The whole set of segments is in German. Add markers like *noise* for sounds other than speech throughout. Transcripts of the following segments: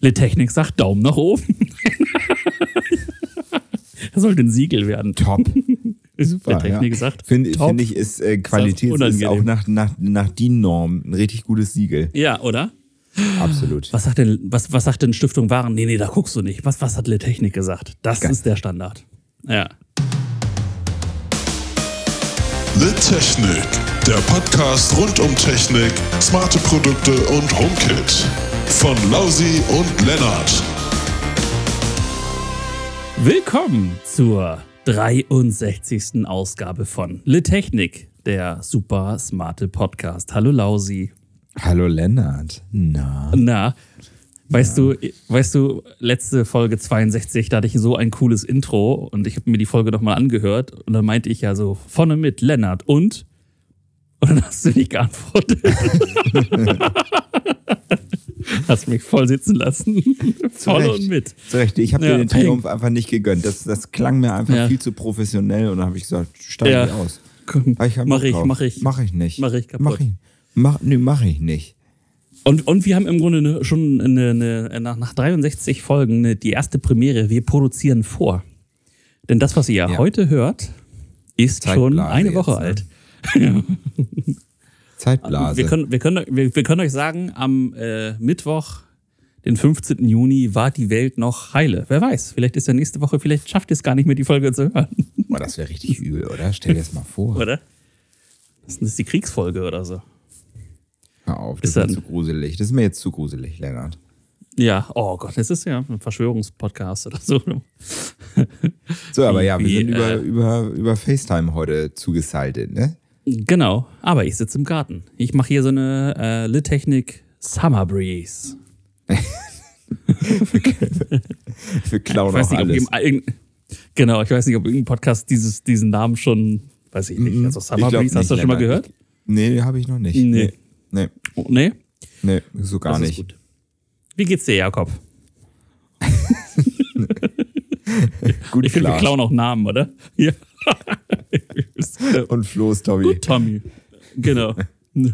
Litechnik sagt Daumen nach oben. *laughs* das sollte ein Siegel werden. Top. *laughs* Super. Litechnik ja. sagt. Finde find ich, ist äh, Qualität ist, ist auch nach, nach, nach DIN-Norm ein richtig gutes Siegel. Ja, oder? Absolut. Was sagt denn, was, was sagt denn Stiftung Waren? Nee, nee, da guckst du nicht. Was, was hat Litechnik gesagt? Das Ganz ist der Standard. Ja. Litechnik, der Podcast rund um Technik, smarte Produkte und HomeKit. Von Lausi und Lennart. Willkommen zur 63. Ausgabe von Litechnik, der super smarte Podcast. Hallo Lausi. Hallo Lennart. Na. Na. Weißt ja. du, weißt du, letzte Folge 62, da hatte ich so ein cooles Intro und ich habe mir die Folge nochmal angehört und dann meinte ich ja so, vorne mit Lennart und und dann hast du nicht geantwortet. *laughs* hast mich voll sitzen lassen. voll und mit. Zurecht, ich habe ja, dir den Triumph einfach nicht gegönnt. Das, das klang mir einfach ja. viel zu professionell und dann habe ich gesagt, steige ja. aus. Ich mach ich, mach ich. Mach ich nicht. Mach ich kaputt. Mach ich, mach, nee, mach ich nicht. Und, und wir haben im Grunde eine, schon eine, eine, nach, nach 63 Folgen eine, die erste Premiere. Wir produzieren vor. Denn das, was ihr ja. heute hört, ist Zeitblase schon eine Woche jetzt, ne? *laughs* Zeitblase. Wir können, wir, können, wir, wir können euch sagen, am äh, Mittwoch, den 15. Juni, war die Welt noch heile. Wer weiß, vielleicht ist ja nächste Woche, vielleicht schafft ihr es gar nicht mehr, die Folge zu hören. Boah, das wäre richtig *laughs* übel, oder? Stell dir das mal vor. Oder? Das ist die Kriegsfolge oder so. Hör auf, das ist, ist zu gruselig. Das ist mir jetzt zu gruselig, Lennart. Ja, oh Gott, das ist ja ein Verschwörungspodcast oder so. so, aber ja, wir sind über, äh, über, über FaceTime heute zugesaltet, ne? Genau, aber ich sitze im Garten. Ich mache hier so eine äh, Lit-Technik Summer Breeze. *laughs* wir klauen auch nicht, alles. genau, ich weiß nicht, ob irgendein Podcast dieses, diesen Namen schon, weiß ich nicht. Mhm. Also Summer Breeze, hast du das schon mal gehört? Nee, habe ich noch nicht. Nee. nee. Nee. Oh, nee? Nee, so gar nicht. Gut. Wie geht's dir, Jakob? *laughs* *laughs* gut ich finde, wir klauen auch Namen, oder? Ja. *laughs* Und Flo ist Tommy. Gut, Tommy. Genau. *laughs* nee,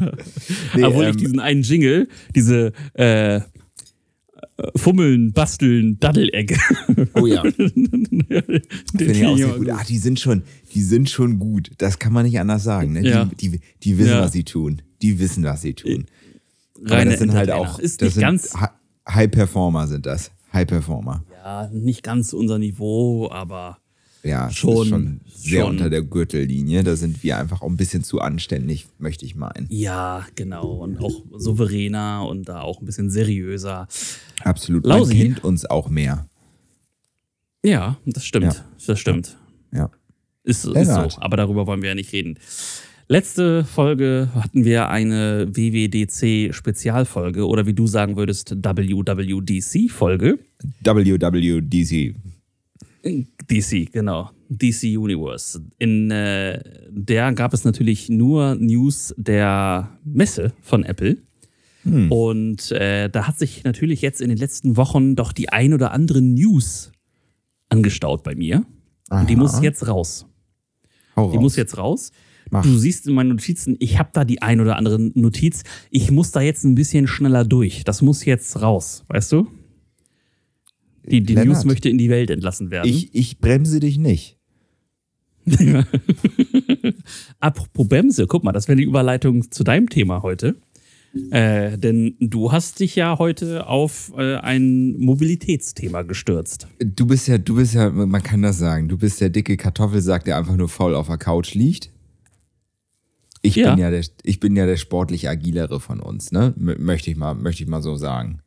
Obwohl ähm, ich diesen einen Jingle, diese äh, Fummeln, Basteln, Daddelecke. Oh ja. *laughs* Finde ich auch sehr gut. Ah, die sind schon, die sind schon gut. Das kann man nicht anders sagen. Ne? Ja. Die, die, die wissen, ja. was sie tun die wissen, was sie tun. Reine Aber das sind halt auch ist nicht ganz High Performer sind das. High Performer. Ja, nicht ganz unser Niveau, aber ja, schon, schon sehr schon. unter der Gürtellinie. Da sind wir einfach auch ein bisschen zu anständig, möchte ich meinen. Ja, genau. Und auch souveräner und da auch ein bisschen seriöser. Absolut. Lausi. Man kennt uns auch mehr. Ja, das stimmt. Ja. Das stimmt. Ja. Ist, ist so. Aber darüber wollen wir ja nicht reden. Letzte Folge hatten wir eine WWDC-Spezialfolge oder wie du sagen würdest, WWDC-Folge. WWDC. DC, genau. DC Universe. In äh, der gab es natürlich nur News der Messe von Apple. Hm. Und äh, da hat sich natürlich jetzt in den letzten Wochen doch die ein oder andere News angestaut bei mir. Aha. Und die muss jetzt raus. Hau die raus. muss jetzt raus. Mach. Du siehst in meinen Notizen, ich habe da die ein oder andere Notiz. Ich muss da jetzt ein bisschen schneller durch. Das muss jetzt raus, weißt du? Die, die News möchte in die Welt entlassen werden. Ich, ich bremse dich nicht. *laughs* Apropos Bremse, guck mal, das wäre die Überleitung zu deinem Thema heute. Äh, denn du hast dich ja heute auf äh, ein Mobilitätsthema gestürzt. Du bist ja, du bist ja, man kann das sagen, du bist der dicke Kartoffelsack, der einfach nur faul auf der Couch liegt. Ich, ja. Bin ja der, ich bin ja der sportlich agilere von uns, ne? möchte, ich mal, möchte ich mal so sagen.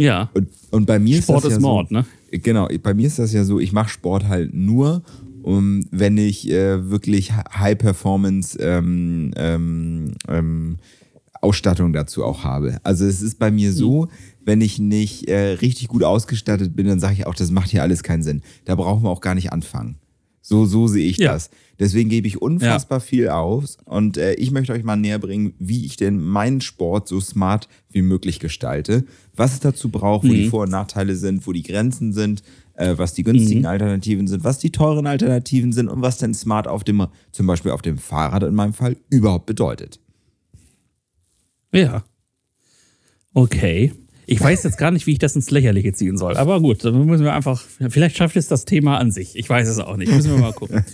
Ja. Und, und bei mir Sport ist das ist ja Mord, so, ne? Genau, bei mir ist das ja so, ich mache Sport halt nur, um, wenn ich äh, wirklich High Performance ähm, ähm, ähm, Ausstattung dazu auch habe. Also es ist bei mir so, mhm. wenn ich nicht äh, richtig gut ausgestattet bin, dann sage ich auch, das macht hier alles keinen Sinn. Da brauchen wir auch gar nicht anfangen. So, so sehe ich ja. das. Deswegen gebe ich unfassbar ja. viel aus und äh, ich möchte euch mal näher bringen, wie ich denn meinen Sport so smart wie möglich gestalte, was es dazu braucht, wo mhm. die Vor- und Nachteile sind, wo die Grenzen sind, äh, was die günstigen mhm. Alternativen sind, was die teuren Alternativen sind und was denn smart auf dem, zum Beispiel auf dem Fahrrad in meinem Fall, überhaupt bedeutet. Ja. Okay. Ich weiß jetzt gar nicht, wie ich das ins Lächerliche ziehen soll. Aber gut, dann müssen wir einfach, vielleicht schafft es das Thema an sich. Ich weiß es auch nicht. Müssen wir mal gucken.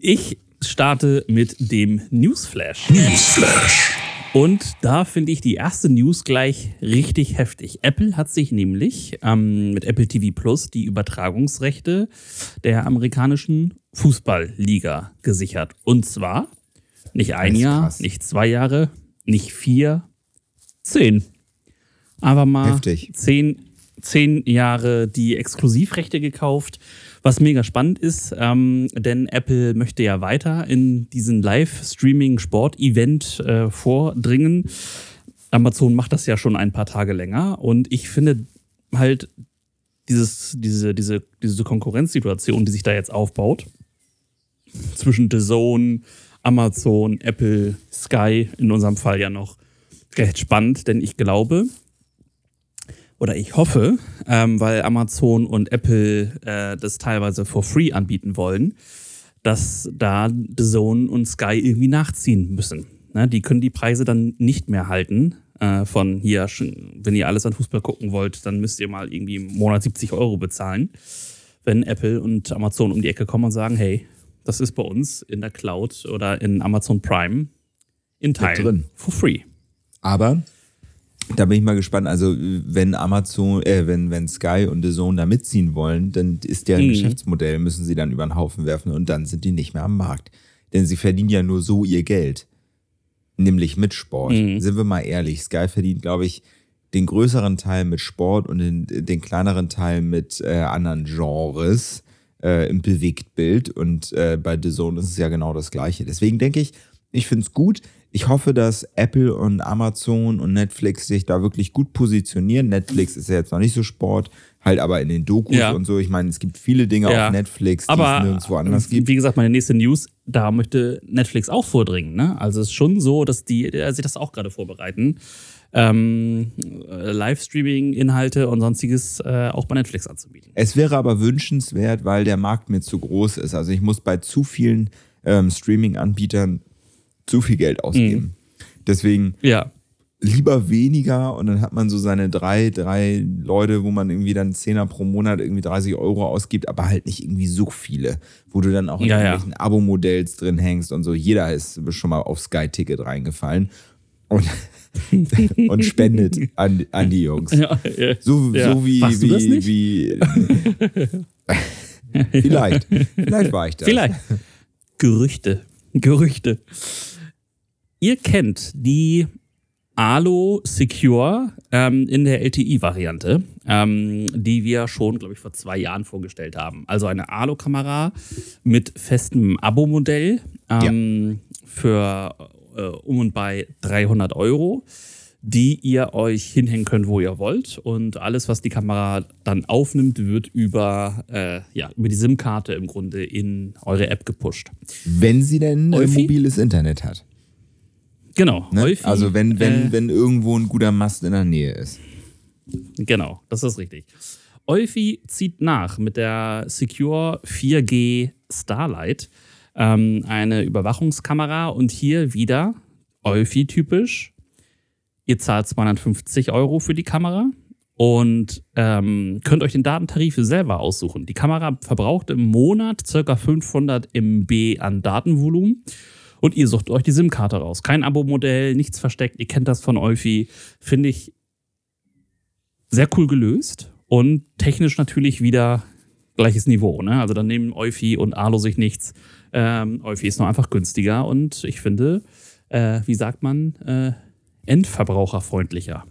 Ich starte mit dem Newsflash. Newsflash. Und da finde ich die erste News gleich richtig heftig. Apple hat sich nämlich ähm, mit Apple TV Plus die Übertragungsrechte der amerikanischen Fußballliga gesichert. Und zwar nicht ein Jahr, krass. nicht zwei Jahre, nicht vier, zehn. Aber mal Heftig. zehn, zehn Jahre die Exklusivrechte gekauft. Was mega spannend ist, ähm, denn Apple möchte ja weiter in diesen Live-Streaming-Sport-Event äh, vordringen. Amazon macht das ja schon ein paar Tage länger und ich finde halt dieses, diese, diese, diese Konkurrenzsituation, die sich da jetzt aufbaut, zwischen The Zone, Amazon, Apple, Sky, in unserem Fall ja noch recht spannend, denn ich glaube, oder ich hoffe, ähm, weil Amazon und Apple äh, das teilweise for free anbieten wollen, dass da The Zone und Sky irgendwie nachziehen müssen. Ne? Die können die Preise dann nicht mehr halten. Äh, von hier, wenn ihr alles an Fußball gucken wollt, dann müsst ihr mal irgendwie im Monat 70 Euro bezahlen. Wenn Apple und Amazon um die Ecke kommen und sagen, hey, das ist bei uns in der Cloud oder in Amazon Prime in Teilen drin. for free. Aber da bin ich mal gespannt. Also, wenn Amazon, äh, wenn, wenn Sky und The Zone da mitziehen wollen, dann ist deren Mhm. Geschäftsmodell, müssen sie dann über den Haufen werfen und dann sind die nicht mehr am Markt. Denn sie verdienen ja nur so ihr Geld. Nämlich mit Sport. Mhm. Sind wir mal ehrlich. Sky verdient, glaube ich, den größeren Teil mit Sport und den, den kleineren Teil mit äh, anderen Genres äh, im Bewegtbild. Und äh, bei The Zone ist es ja genau das Gleiche. Deswegen denke ich, ich finde es gut. Ich hoffe, dass Apple und Amazon und Netflix sich da wirklich gut positionieren. Netflix ist ja jetzt noch nicht so Sport, halt aber in den Dokus Ja. und so. Ich meine, es gibt viele Dinge Ja. auf Netflix, die Aber es nirgendwo anders gibt. wie gesagt, meine nächste News, da möchte Netflix auch vordringen. Ne? Also es ist schon so, dass die äh, sich das auch gerade vorbereiten. Ähm, äh, Livestreaming-Inhalte und sonstiges äh, auch bei Netflix anzubieten. Es wäre aber wünschenswert, weil der Markt mir zu groß ist. Also ich muss bei zu vielen ähm, Streaming-Anbietern zu viel Geld ausgeben. Deswegen Ja. lieber weniger und dann hat man so seine drei, drei Leute, wo man irgendwie dann Zehner pro Monat irgendwie 30 Euro ausgibt, aber halt nicht irgendwie so viele, wo du dann auch in Ja, ja. irgendwelchen Abo-Modells drin hängst und so. Jeder ist schon mal auf Sky-Ticket reingefallen und, *laughs* und spendet an, an die Jungs. Ja, ja. So, Ja. so wie, Warst wie, wie. *laughs* vielleicht. Vielleicht war ich das. Vielleicht. Gerüchte. Gerüchte. Ihr kennt die Alo Secure ähm, in der LTI-Variante, ähm, die wir schon, glaube ich, vor zwei Jahren vorgestellt haben. Also eine Alo-Kamera mit festem Abo-Modell ähm, für äh, um und bei 300 Euro, die ihr euch hinhängen könnt, wo ihr wollt. Und alles, was die Kamera dann aufnimmt, wird über, äh, ja, über die SIM-Karte im Grunde in eure App gepusht. Wenn sie denn äh, mobiles Internet hat. Genau. Ne? Euphi, also wenn, wenn, äh, wenn irgendwo ein guter Mast in der Nähe ist. Genau, das ist richtig. Euphi zieht nach mit der Secure 4G Starlight, ähm, eine Überwachungskamera und hier wieder Euphi-typisch. Ihr zahlt 250 Euro für die Kamera und ähm, könnt euch den Datentarif selber aussuchen. Die Kamera verbraucht im Monat ca. 500 MB an Datenvolumen und ihr sucht euch die SIM-Karte raus. Kein Abo-Modell, nichts versteckt. Ihr kennt das von Euphi. Finde ich sehr cool gelöst und technisch natürlich wieder gleiches Niveau. Ne? Also dann nehmen Euphi und Alo sich nichts. Ähm, Euphi ist nur einfach günstiger und ich finde, äh, wie sagt man, äh, endverbraucherfreundlicher.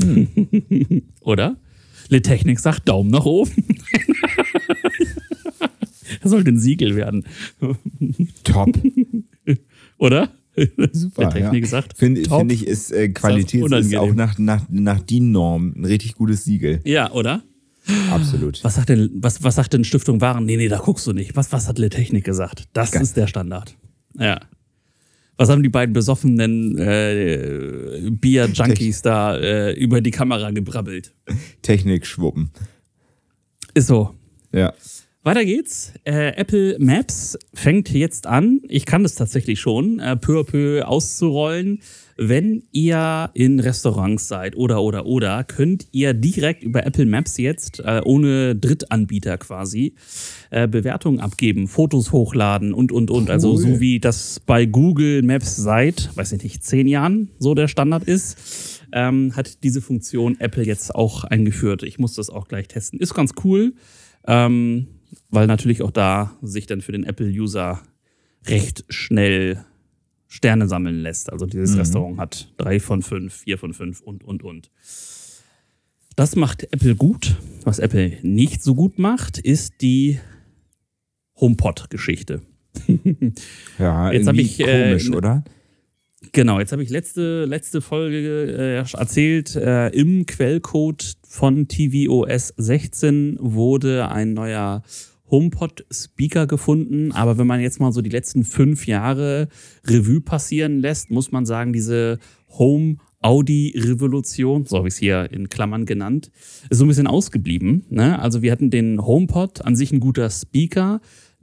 *laughs* Oder? Litechnik sagt Daumen nach oben. das sollte ein Siegel werden. Top. Oder? Super. Ja. sagt Finde find ich, ist äh, Qualität ist unangenehm. auch nach, nach, nach DIN-Norm ein richtig gutes Siegel. Ja, oder? Absolut. Was sagt denn, was, was sagt denn Stiftung Waren? Nee, nee, da guckst du nicht. Was, was hat Litechnik gesagt? Das Geil. ist der Standard. Ja. Was haben die beiden besoffenen äh, Bier-Junkies da äh, über die Kamera gebrabbelt? Technik schwuppen. Ist so. Ja. Weiter geht's. Äh, Apple Maps fängt jetzt an, ich kann das tatsächlich schon, äh, peu à peu auszurollen. Wenn ihr in Restaurants seid oder oder oder, könnt ihr direkt über Apple Maps jetzt äh, ohne Drittanbieter quasi äh, Bewertungen abgeben, Fotos hochladen und und und. Also cool. Also so wie das bei Google Maps seit, weiß ich nicht, zehn Jahren so der Standard ist, ähm, hat diese Funktion Apple jetzt auch eingeführt. Ich muss das auch gleich testen. Ist ganz cool. Ähm, weil natürlich auch da sich dann für den Apple-User recht schnell Sterne sammeln lässt. Also dieses mhm. Restaurant hat drei von fünf, vier von fünf und, und, und. Das macht Apple gut. Was Apple nicht so gut macht, ist die HomePod-Geschichte. *laughs* ja, jetzt habe ich äh, komisch, oder? Genau, jetzt habe ich letzte, letzte Folge äh, erzählt, äh, im Quellcode von tvOS 16 wurde ein neuer HomePod-Speaker gefunden. Aber wenn man jetzt mal so die letzten fünf Jahre Revue passieren lässt, muss man sagen, diese Home Audi-Revolution, so habe ich es hier in Klammern genannt, ist so ein bisschen ausgeblieben. Ne? Also wir hatten den HomePod, an sich ein guter Speaker,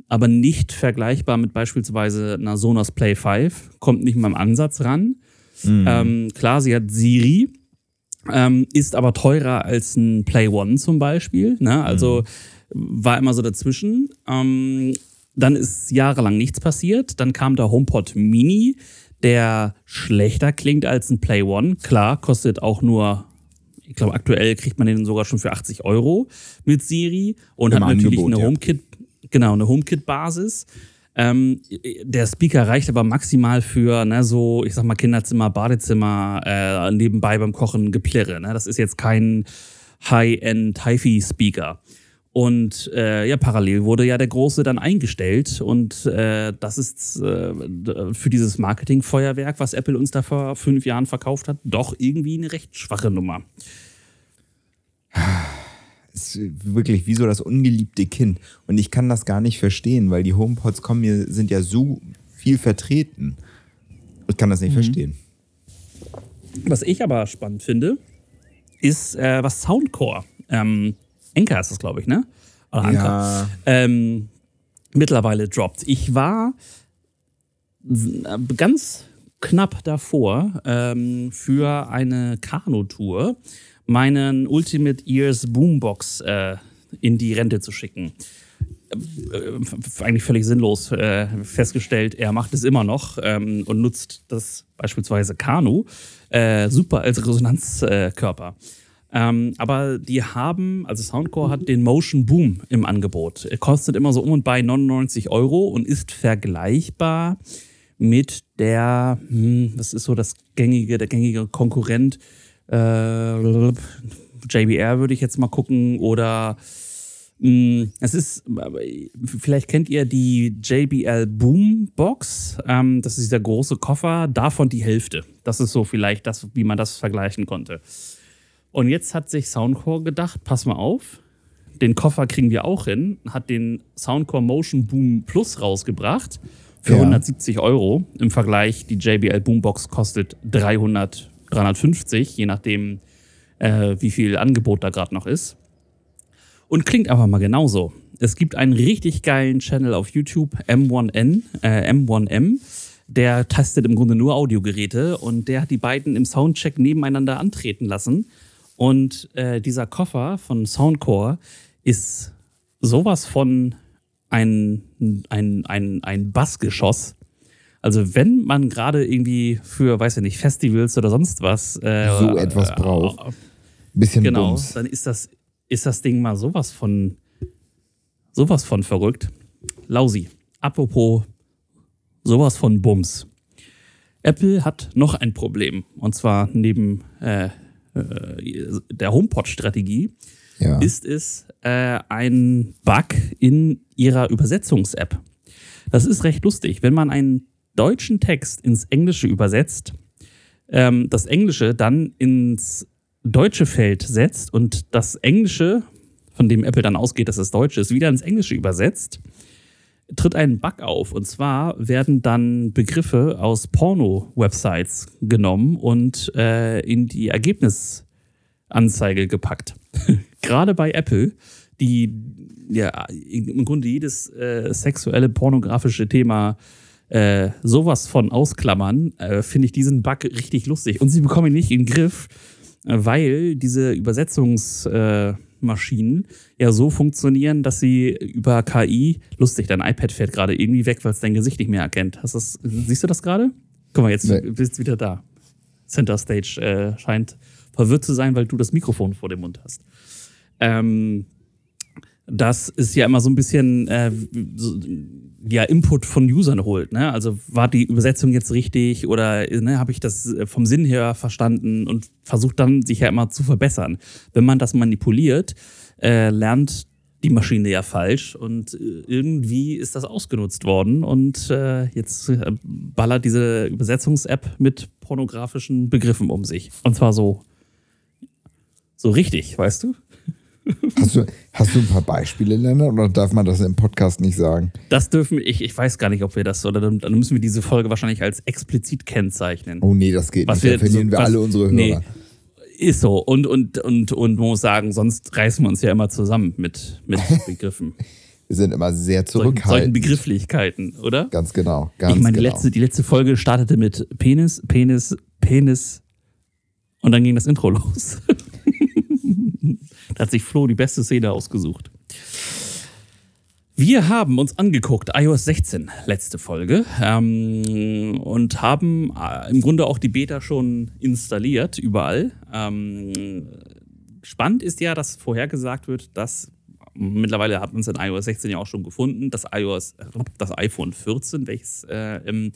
aber nicht vergleichbar mit beispielsweise einer Sonos Play 5, kommt nicht mal im Ansatz ran. Mhm. Ähm, klar, sie hat Siri, ähm, ist aber teurer als ein Play One zum Beispiel. Ne? Also mhm. war immer so dazwischen. Ähm, dann ist jahrelang nichts passiert. Dann kam der HomePod Mini, der schlechter klingt als ein Play One. Klar, kostet auch nur ich glaube, aktuell kriegt man den sogar schon für 80 Euro mit Siri und Im hat natürlich Angebot, eine HomeKit, genau, eine HomeKit-Basis. Ähm, der Speaker reicht aber maximal für ne, so, ich sag mal, Kinderzimmer, Badezimmer, äh, nebenbei beim Kochen Geplirre. Ne? Das ist jetzt kein High-End HiFi-Speaker. Und äh, ja, parallel wurde ja der Große dann eingestellt. Und äh, das ist äh, für dieses Marketingfeuerwerk, was Apple uns da vor fünf Jahren verkauft hat, doch irgendwie eine recht schwache Nummer ist wirklich wie so das ungeliebte Kind. Und ich kann das gar nicht verstehen, weil die HomePods kommen mir, sind ja so viel vertreten. Ich kann das nicht mhm. verstehen. Was ich aber spannend finde, ist, äh, was Soundcore, ähm, Enker ist das, glaube ich, ne? Oder Anker, ja. ähm, mittlerweile droppt. Ich war ganz knapp davor ähm, für eine Kanu-Tour meinen Ultimate Ears Boombox äh, in die Rente zu schicken. Äh, eigentlich völlig sinnlos äh, festgestellt, er macht es immer noch ähm, und nutzt das beispielsweise Kanu äh, super als Resonanzkörper. Ähm, aber die haben, also Soundcore hat den Motion Boom im Angebot. Er kostet immer so um und bei 99 Euro und ist vergleichbar mit der, hm, was ist so das gängige, der gängige Konkurrent äh, JBR würde ich jetzt mal gucken oder mh, hm, es ist, vielleicht kennt ihr die JBL Boombox. Ähm, das ist dieser große Koffer, davon die Hälfte. Das ist so vielleicht das, wie man das vergleichen konnte. Und jetzt hat sich Soundcore gedacht, pass mal auf, den Koffer kriegen wir auch hin, hat den Soundcore Motion Boom Plus rausgebracht für ja. 170 Euro. Im Vergleich, die JBL Boombox kostet 300 350, je nachdem, äh, wie viel Angebot da gerade noch ist. Und klingt einfach mal genauso. Es gibt einen richtig geilen Channel auf YouTube, M1N, äh, M1M. Der testet im Grunde nur Audiogeräte und der hat die beiden im Soundcheck nebeneinander antreten lassen. Und äh, dieser Koffer von Soundcore ist sowas von ein, ein, ein, ein Bassgeschoss. Also wenn man gerade irgendwie für, weiß ich nicht, Festivals oder sonst was äh, so etwas äh, braucht, äh, bisschen genau, Bums. dann ist das ist das Ding mal sowas von sowas von verrückt. Lausi. Apropos sowas von Bums. Apple hat noch ein Problem und zwar neben äh, äh der HomePod-Strategie ja. ist es äh, ein Bug in ihrer Übersetzungs-App. Das ist recht lustig. Wenn man einen deutschen Text ins Englische übersetzt, ähm, das Englische dann ins deutsche Feld setzt und das Englische, von dem Apple dann ausgeht, dass es Deutsch ist, wieder ins Englische übersetzt, tritt ein Bug auf. Und zwar werden dann Begriffe aus Porno-Websites genommen und äh, in die Ergebnisanzeige gepackt. *laughs* Gerade bei Apple die ja im Grunde jedes äh, sexuelle, pornografische Thema äh, sowas von ausklammern, äh, finde ich diesen Bug richtig lustig. Und sie bekommen ihn nicht in den Griff, äh, weil diese Übersetzungsmaschinen ja so funktionieren, dass sie über KI, lustig, dein iPad fährt gerade irgendwie weg, weil es dein Gesicht nicht mehr erkennt. Hast das, siehst du das gerade? Guck mal, jetzt nee. bist du wieder da. Center Stage äh, scheint verwirrt zu sein, weil du das Mikrofon vor dem Mund hast. Ähm, das ist ja immer so ein bisschen äh, so, ja, Input von Usern holt. Ne? Also war die Übersetzung jetzt richtig oder ne, habe ich das vom Sinn her verstanden und versucht dann sich ja immer zu verbessern. Wenn man das manipuliert, äh, lernt die Maschine ja falsch und äh, irgendwie ist das ausgenutzt worden und äh, jetzt äh, ballert diese Übersetzungs-App mit pornografischen Begriffen um sich. Und zwar so, so richtig, weißt du? Hast du, hast du ein paar Beispiele, Lennart, oder darf man das im Podcast nicht sagen? Das dürfen wir, ich, ich weiß gar nicht, ob wir das, oder dann, dann müssen wir diese Folge wahrscheinlich als explizit kennzeichnen. Oh nee, das geht was nicht, wir, da verlieren so, wir was, alle unsere Hörer. Nee, ist so. Und, und, und, und man muss sagen, sonst reißen wir uns ja immer zusammen mit, mit *laughs* Begriffen. wir sind immer sehr zurückhaltend. Solchen, solchen Begrifflichkeiten, oder? Ganz genau. Ganz ich meine, die, genau. letzte, die letzte Folge startete mit Penis, Penis, Penis und dann ging das Intro los. *laughs* da hat sich Flo die beste Szene ausgesucht. Wir haben uns angeguckt, iOS 16, letzte Folge, ähm, und haben äh, im Grunde auch die Beta schon installiert, überall. Ähm, spannend ist ja, dass vorhergesagt wird, dass mittlerweile hat man es in iOS 16 ja auch schon gefunden, dass iOS, das iPhone 14, welches äh, im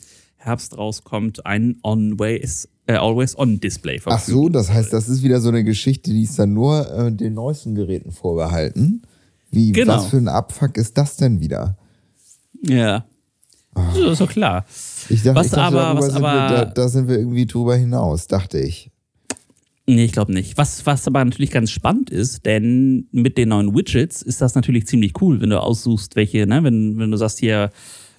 Herbst rauskommt, ein Always, äh, Always-On-Display Ach so, das heißt, das ist wieder so eine Geschichte, die ist dann nur äh, den neuesten Geräten vorbehalten. Wie, genau. was für ein Abfuck ist das denn wieder? Ja. Das ist doch klar. Ich dachte, was ich dachte, aber, was sind aber wir, da, da, sind wir irgendwie drüber hinaus, dachte ich. Nee, ich glaube nicht. Was, was aber natürlich ganz spannend ist, denn mit den neuen Widgets ist das natürlich ziemlich cool, wenn du aussuchst, welche, ne, wenn, wenn du sagst hier,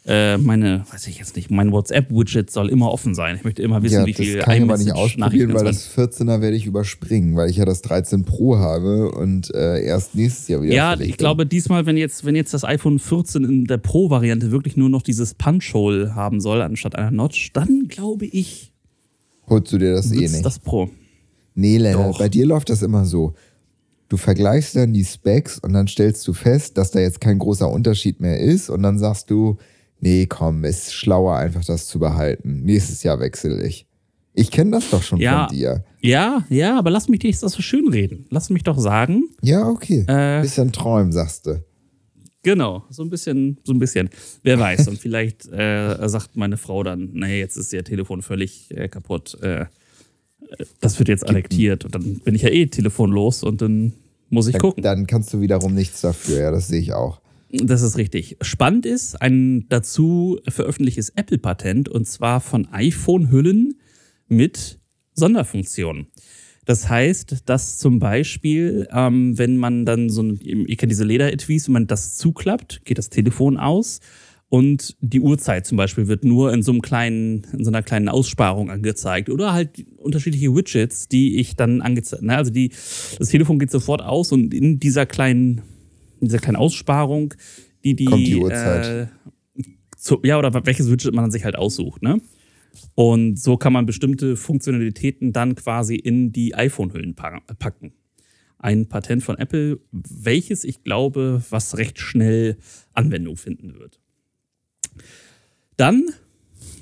äh, meine, weiß ich jetzt nicht, mein WhatsApp-Widget soll immer offen sein. Ich möchte immer wissen, ja, wie viel Das kann ich aber nicht ausprobieren, weil das 14er werde ich überspringen, weil ich ja das 13 Pro habe und äh, erst nächstes Jahr wieder. Ja, ich glaube, diesmal, wenn jetzt, wenn jetzt das iPhone 14 in der Pro-Variante wirklich nur noch dieses Punch-Hole haben soll, anstatt einer Notch, dann glaube ich. Holst du dir das eh nicht? Das Pro. Nee, Lennart, bei dir läuft das immer so. Du vergleichst dann die Specs und dann stellst du fest, dass da jetzt kein großer Unterschied mehr ist und dann sagst du, nee, komm, ist schlauer, einfach das zu behalten. Nächstes Jahr wechsle ich. Ich kenne das doch schon ja, von dir. Ja, ja, aber lass mich dich das so schön reden. Lass mich doch sagen. Ja, okay. Äh, bisschen träumen, sagst du. Genau, so ein bisschen, so ein bisschen. Wer weiß. Und vielleicht äh, sagt meine Frau dann, nee, jetzt ist ihr Telefon völlig äh, kaputt. Äh, das wird jetzt annektiert. Und dann bin ich ja eh telefonlos und dann muss ich dann, gucken. Dann kannst du wiederum nichts dafür, ja, das sehe ich auch. Das ist richtig. Spannend ist ein dazu veröffentlichtes Apple-Patent und zwar von iPhone-Hüllen mit Sonderfunktionen. Das heißt, dass zum Beispiel, ähm, wenn man dann so, ein, ihr kennt diese Leder-Etwies, wenn man das zuklappt, geht das Telefon aus und die Uhrzeit zum Beispiel wird nur in so einem kleinen, in so einer kleinen Aussparung angezeigt oder halt unterschiedliche Widgets, die ich dann angezeigt, ne? also die, das Telefon geht sofort aus und in dieser kleinen dieser kleinen Aussparung, die die. Kommt die Uhrzeit. Äh, zu, ja, oder welches Widget man sich halt aussucht, ne? Und so kann man bestimmte Funktionalitäten dann quasi in die iPhone-Hüllen packen. Ein Patent von Apple, welches ich glaube, was recht schnell Anwendung finden wird. Dann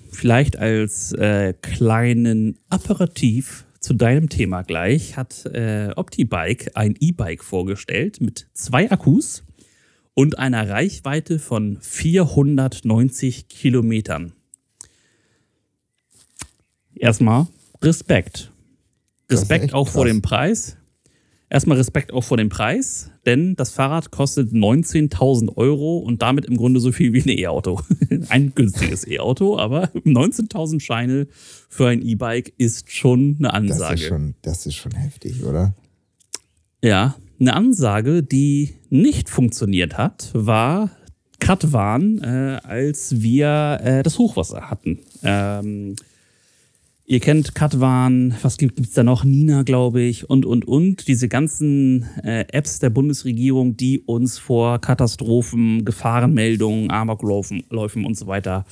vielleicht als äh, kleinen Apparativ zu deinem Thema gleich hat äh, OptiBike ein E-Bike vorgestellt mit zwei Akkus und einer Reichweite von 490 Kilometern. Erstmal Respekt. Respekt auch vor dem Preis. Erstmal Respekt auch vor dem Preis, denn das Fahrrad kostet 19.000 Euro und damit im Grunde so viel wie ein E-Auto. *laughs* ein günstiges E-Auto, aber 19.000 Scheine für ein E-Bike ist schon eine Ansage. Das ist schon, das ist schon heftig, oder? Ja, eine Ansage, die nicht funktioniert hat, war Katwan, äh, als wir äh, das Hochwasser hatten. Ähm, Ihr kennt Katwan, was gibt es da noch? Nina, glaube ich, und, und, und. Diese ganzen äh, Apps der Bundesregierung, die uns vor Katastrophen, Gefahrenmeldungen, Amokläufen Läufen und so weiter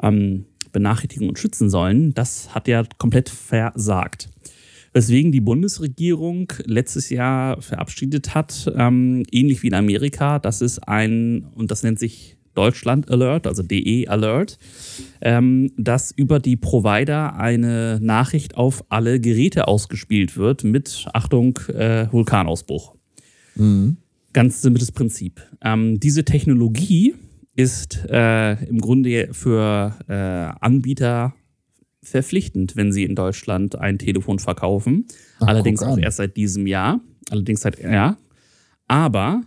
ähm, benachrichtigen und schützen sollen, das hat ja komplett versagt. Weswegen die Bundesregierung letztes Jahr verabschiedet hat, ähm, ähnlich wie in Amerika, das ist ein, und das nennt sich Deutschland Alert, also DE Alert, ähm, dass über die Provider eine Nachricht auf alle Geräte ausgespielt wird mit, Achtung, äh, Vulkanausbruch. Mhm. Ganz simples Prinzip. Ähm, diese Technologie ist äh, im Grunde für äh, Anbieter verpflichtend, wenn sie in Deutschland ein Telefon verkaufen. Ach, Allerdings auch erst seit diesem Jahr. Allerdings seit, ja. Aber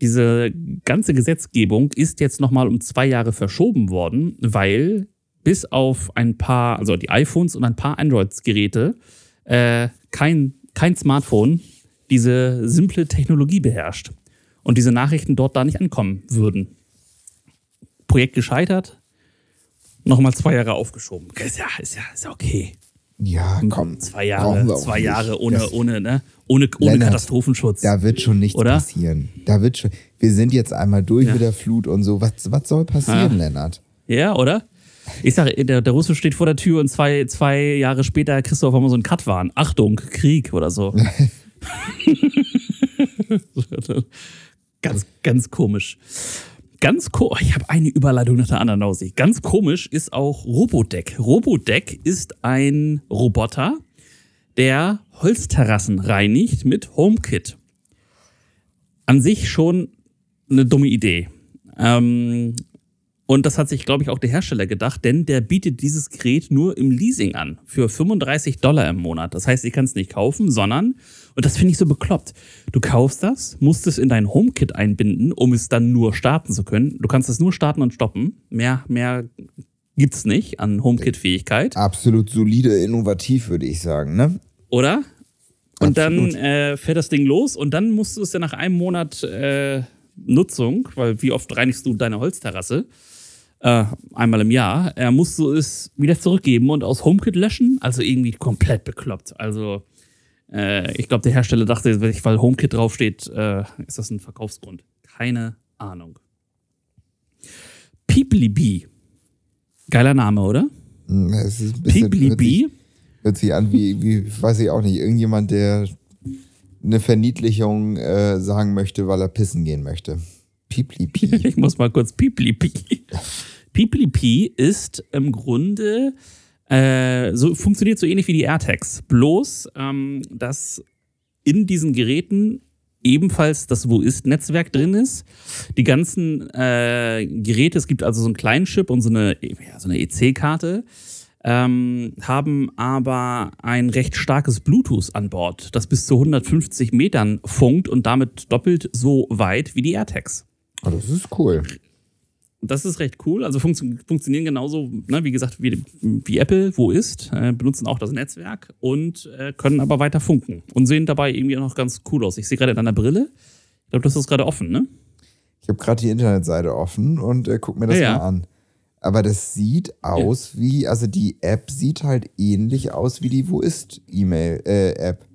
diese ganze Gesetzgebung ist jetzt nochmal um zwei Jahre verschoben worden, weil bis auf ein paar, also die iPhones und ein paar Android-Geräte, äh, kein, kein Smartphone diese simple Technologie beherrscht und diese Nachrichten dort da nicht ankommen würden. Projekt gescheitert, nochmal zwei Jahre aufgeschoben. Ist ja, ist ja, ist ja okay. Ja, komm. Zwei Jahre, zwei Jahre ohne, ohne, ne? Ohne, ohne Lennart, Katastrophenschutz. Da wird schon nichts Oder? passieren. Da wird schon. Wir sind jetzt einmal durch ja. mit der Flut und so. Was, was soll passieren, ja. Lennart? Ja, oder? Ich sage, der, der Russe steht vor der Tür und zwei, zwei Jahre später kriegst du auf einmal so einen Cut waren. Achtung, Krieg oder so. *laughs* ganz, ganz komisch. Ganz komisch, ich habe eine Überleitung nach der anderen aus. Ganz komisch ist auch Robodeck. Robodeck ist ein Roboter, der Holzterrassen reinigt mit HomeKit. An sich schon eine dumme Idee. Ähm, und das hat sich, glaube ich, auch der Hersteller gedacht, denn der bietet dieses Gerät nur im Leasing an für 35 Dollar im Monat. Das heißt, ich kann es nicht kaufen, sondern, und das finde ich so bekloppt, du kaufst das, musst es in dein HomeKit einbinden, um es dann nur starten zu können. Du kannst es nur starten und stoppen. Mehr, mehr es nicht an HomeKit-Fähigkeit. Absolut solide, innovativ, würde ich sagen, ne? Oder? Und Absolut. dann äh, fährt das Ding los und dann musst du es ja nach einem Monat äh, Nutzung, weil wie oft reinigst du deine Holzterrasse? Äh, einmal im Jahr, äh, musst du es wieder zurückgeben und aus HomeKit löschen. Also irgendwie komplett bekloppt. Also äh, ich glaube, der Hersteller dachte, weil HomeKit draufsteht, äh, ist das ein Verkaufsgrund. Keine Ahnung. Peeply Bee. Geiler Name, oder? Hm, es ist ein bisschen, Peeply Bee Hört sich an wie, wie, weiß ich auch nicht, irgendjemand, der eine Verniedlichung äh, sagen möchte, weil er pissen gehen möchte. Piepli-Pi. *laughs* Ich muss mal kurz Piepli-Pi. Piepli-Pi ist im Grunde äh, so funktioniert so ähnlich wie die AirTags. Bloß, ähm, dass in diesen Geräten ebenfalls das Wo ist-Netzwerk drin ist. Die ganzen äh, Geräte, es gibt also so einen kleinen Chip und so eine, ja, so eine EC-Karte ähm, haben aber ein recht starkes Bluetooth an Bord, das bis zu 150 Metern funkt und damit doppelt so weit wie die AirTags. Oh, das ist cool. Das ist recht cool. Also funktio funktionieren genauso, ne, wie gesagt, wie, wie Apple, wo ist, äh, benutzen auch das Netzwerk und äh, können aber weiter funken und sehen dabei irgendwie noch ganz cool aus. Ich sehe gerade in deiner Brille, ich glaube, das ist gerade offen, ne? Ich habe gerade die Internetseite offen und äh, guck mir das ja, mal an. Aber das sieht aus ja. wie, also die App sieht halt ähnlich aus wie die Wo ist E-Mail, äh, App.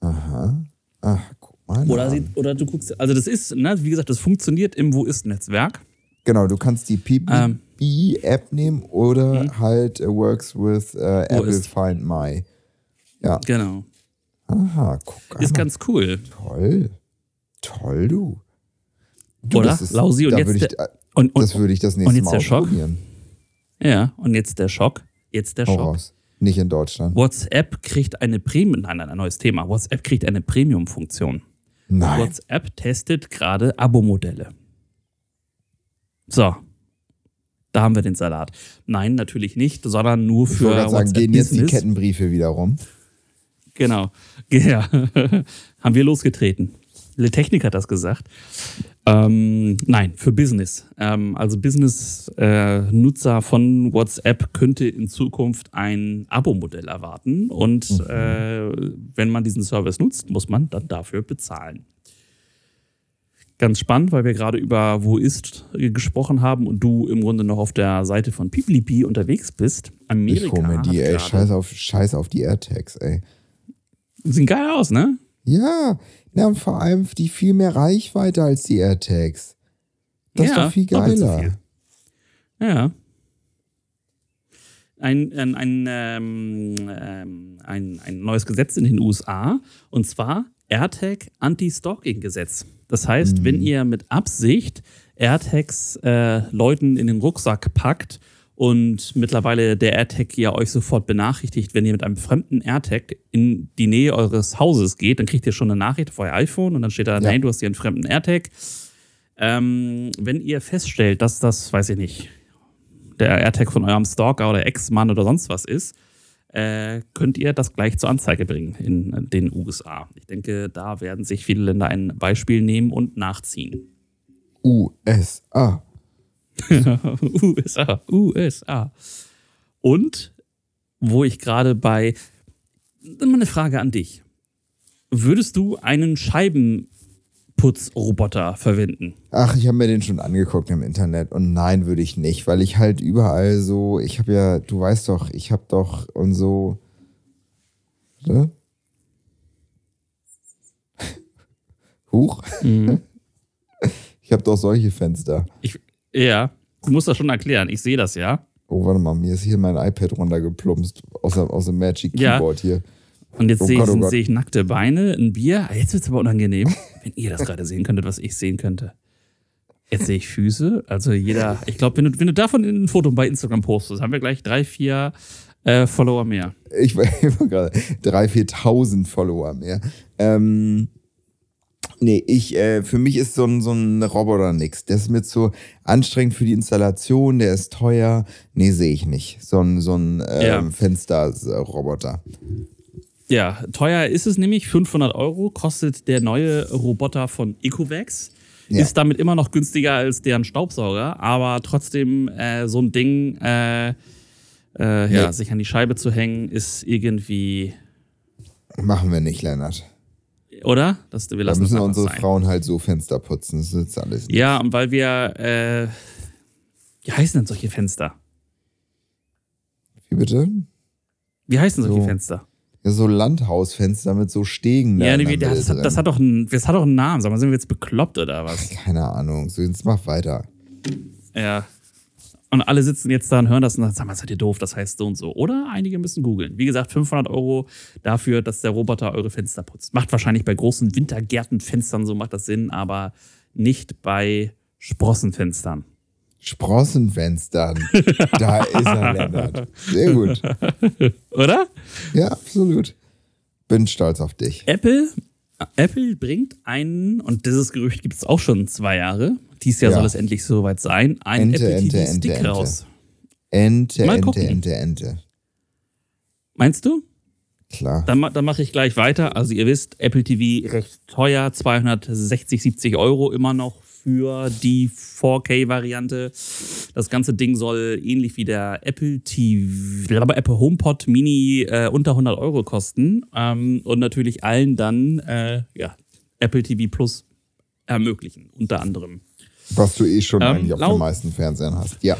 Aha. Ach, guck mal. Oder, sieht, oder du guckst, also das ist, ne, wie gesagt, das funktioniert im Wo ist Netzwerk. Genau, du kannst die PPB-App ähm, nehmen oder mhm. halt uh, works with uh, Apple ist. Find My. Ja. Genau. Aha, guck an. Ist ganz cool. Toll. Toll, du. du oder? Ist, Lausi und jetzt. Ich, und, und, das würde ich das nächste Mal ausprobieren. Ja, und jetzt der Schock. Jetzt der Schock. Raus. Nicht in Deutschland. WhatsApp kriegt eine Premium, nein, ein neues Thema. WhatsApp kriegt eine Premium-Funktion. Nein. WhatsApp testet gerade Abo-Modelle. So. Da haben wir den Salat. Nein, natürlich nicht, sondern nur für. Ich wollte sagen, gehen jetzt die Kettenbriefe wieder rum. Genau. *laughs* Ja. haben wir losgetreten. Le Technik hat das gesagt. Ähm, nein, für Business. Ähm, also Business-Nutzer äh, von WhatsApp könnte in Zukunft ein Abo-Modell erwarten. Und mhm. äh, wenn man diesen Service nutzt, muss man dann dafür bezahlen. ganz spannend, weil wir gerade über Wo ist gesprochen haben und du im Grunde noch auf der Seite von Piplipi unterwegs bist. Amerika ich hol mir die, ey. Scheiß auf, scheiß auf die AirTags, ey. Sehen geil aus, ne? Ja, na, und vor allem die viel mehr Reichweite als die AirTags. Das ist doch viel geiler. viel. Ja. Ein, ein, ein, ähm, ähm, ein, ein neues Gesetz in den USA und zwar AirTag Anti-Stalking-Gesetz. Das heißt, wenn ihr mit Absicht AirTags äh, Leuten in den Rucksack packt und mittlerweile der AirTag ja euch sofort benachrichtigt, wenn ihr mit einem fremden AirTag in die Nähe eures Hauses geht, dann kriegt ihr schon eine Nachricht auf euer iPhone und dann steht da, Ja. nein, du hast hier einen fremden AirTag. Ähm, wenn ihr feststellt, dass das, weiß ich nicht, der AirTag von eurem Stalker oder Ex-Mann oder sonst was ist, äh, könnt ihr das gleich zur Anzeige bringen in den USA. Ich denke, da werden sich viele Länder ein Beispiel nehmen und nachziehen. USA. USA, USA. Und wo ich gerade bei, mal eine Frage an dich. Würdest du einen Scheibenputzroboter verwenden? Ach, ich habe mir den schon angeguckt im Internet und nein, würde ich nicht, weil ich halt überall so, ich habe ja, du weißt doch, ich habe doch und so, ne? *laughs* Huch. *laughs* Ich habe doch solche Fenster. Ich, ja, du musst das schon erklären. Ich sehe das ja. Oh, warte mal, mir ist hier mein iPad runtergeplumpst aus, der- aus dem Magic Ja. Keyboard hier. Und jetzt Oh sehe ich, oh sehe ich nackte Beine, ein Bier. Ah, Jetzt wird es aber unangenehm, *laughs* wenn ihr das gerade sehen könntet, was ich sehen könnte. Jetzt sehe ich Füße. Also jeder, ich glaube, wenn du, wenn du davon ein Foto bei Instagram postest, haben wir gleich drei, vier äh, Follower mehr. Ich *laughs* war gerade 3.000, 4.000 Follower mehr. Ähm, nee, ich, äh, für mich ist so ein, so ein Roboter nix. Der ist mir zu anstrengend für die Installation, der ist teuer. Nee, sehe ich nicht. So ein, so ein ähm, Ja. Fensterroboter. Ja, teuer ist es nämlich. 500 Euro kostet der neue Roboter von Ecovacs. Ja. Ist damit immer noch günstiger als deren Staubsauger, aber trotzdem äh, so ein Ding, äh, äh, ja, Nee. sich an die Scheibe zu hängen, ist irgendwie, Machen wir nicht, Lennart. Oder? Das, wir Da lassen müssen das einfach unsere sein. Frauen halt so Fenster putzen. Das ist alles. nicht. Ja, und weil wir, äh, wie heißen denn solche Fenster? Wie bitte? Wie heißen solche So. Fenster? Ja, so Landhausfenster mit so Stegen. da Ja, in nee, das, hat, das, hat doch einen, das hat doch einen Namen. Sag mal, sind wir jetzt bekloppt oder was? Keine Ahnung. So, jetzt mach weiter. Ja. Und alle sitzen jetzt da und hören das und sagen, sag mal, seid ihr doof, das heißt so und so. Oder einige müssen googeln. Wie gesagt, 500 Euro dafür, dass der Roboter eure Fenster putzt. Macht wahrscheinlich bei großen Wintergärtenfenstern, so macht das Sinn, aber nicht bei Sprossenfenstern. Sprossenfenstern. da ist er, Lennart. Sehr gut. *laughs* Oder? Ja, absolut. Bin stolz auf dich. Apple, Apple bringt einen, und dieses Gerücht gibt es auch schon zwei Jahre, dies Jahr Ja. soll es endlich soweit sein, einen Ente, Apple TV Ente, Stick Ente. raus. Ente, Mal Ente, gucken. Ente, Ente. Meinst du? Klar. Dann, dann mache ich gleich weiter. Also ihr wisst, Apple TV recht teuer, 260, 70 Euro immer noch für die 4K-Variante. Das ganze Ding soll ähnlich wie der Apple TV, aber Apple HomePod Mini äh, unter 100 Euro kosten ähm, und natürlich allen dann äh, ja, Apple TV Plus ermöglichen, unter anderem. Was du eh schon Ähm, eigentlich auf den meisten Fernsehern hast. Ja.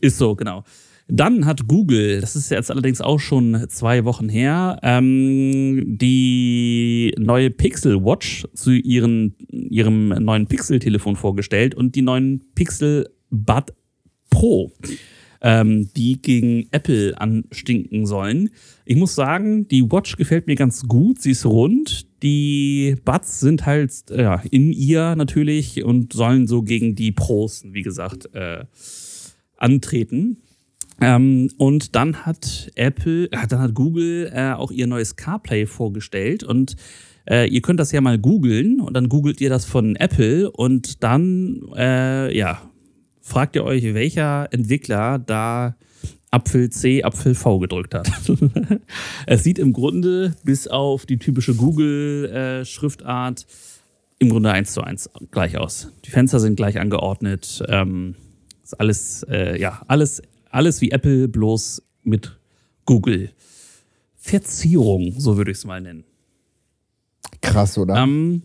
Ist so, genau. Dann hat Google, das ist jetzt allerdings auch schon zwei Wochen her, ähm, die neue Pixel Watch zu ihren, ihrem neuen Pixel-Telefon vorgestellt und die neuen Pixel Bud Pro, ähm, die gegen Apple anstinken sollen. Ich muss sagen, die Watch gefällt mir ganz gut. Sie ist rund. Die Buds sind halt ja, in ihr natürlich und sollen so gegen die Pros, wie gesagt, äh, antreten. Ähm, und dann hat Apple, äh, dann hat Google äh, auch ihr neues CarPlay vorgestellt und äh, ihr könnt das ja mal googeln und dann googelt ihr das von Apple und dann, äh, ja, fragt ihr euch, welcher Entwickler da Apfel C, Apfel V gedrückt hat. *laughs* es sieht im Grunde bis auf die typische Google-Schriftart im Grunde eins zu eins gleich aus. Die Fenster sind gleich angeordnet. Ähm, ist alles, äh, ja, alles, alles wie Apple, bloß mit Google. Verzierung, so würde ich es mal nennen. Krass, oder? Ähm,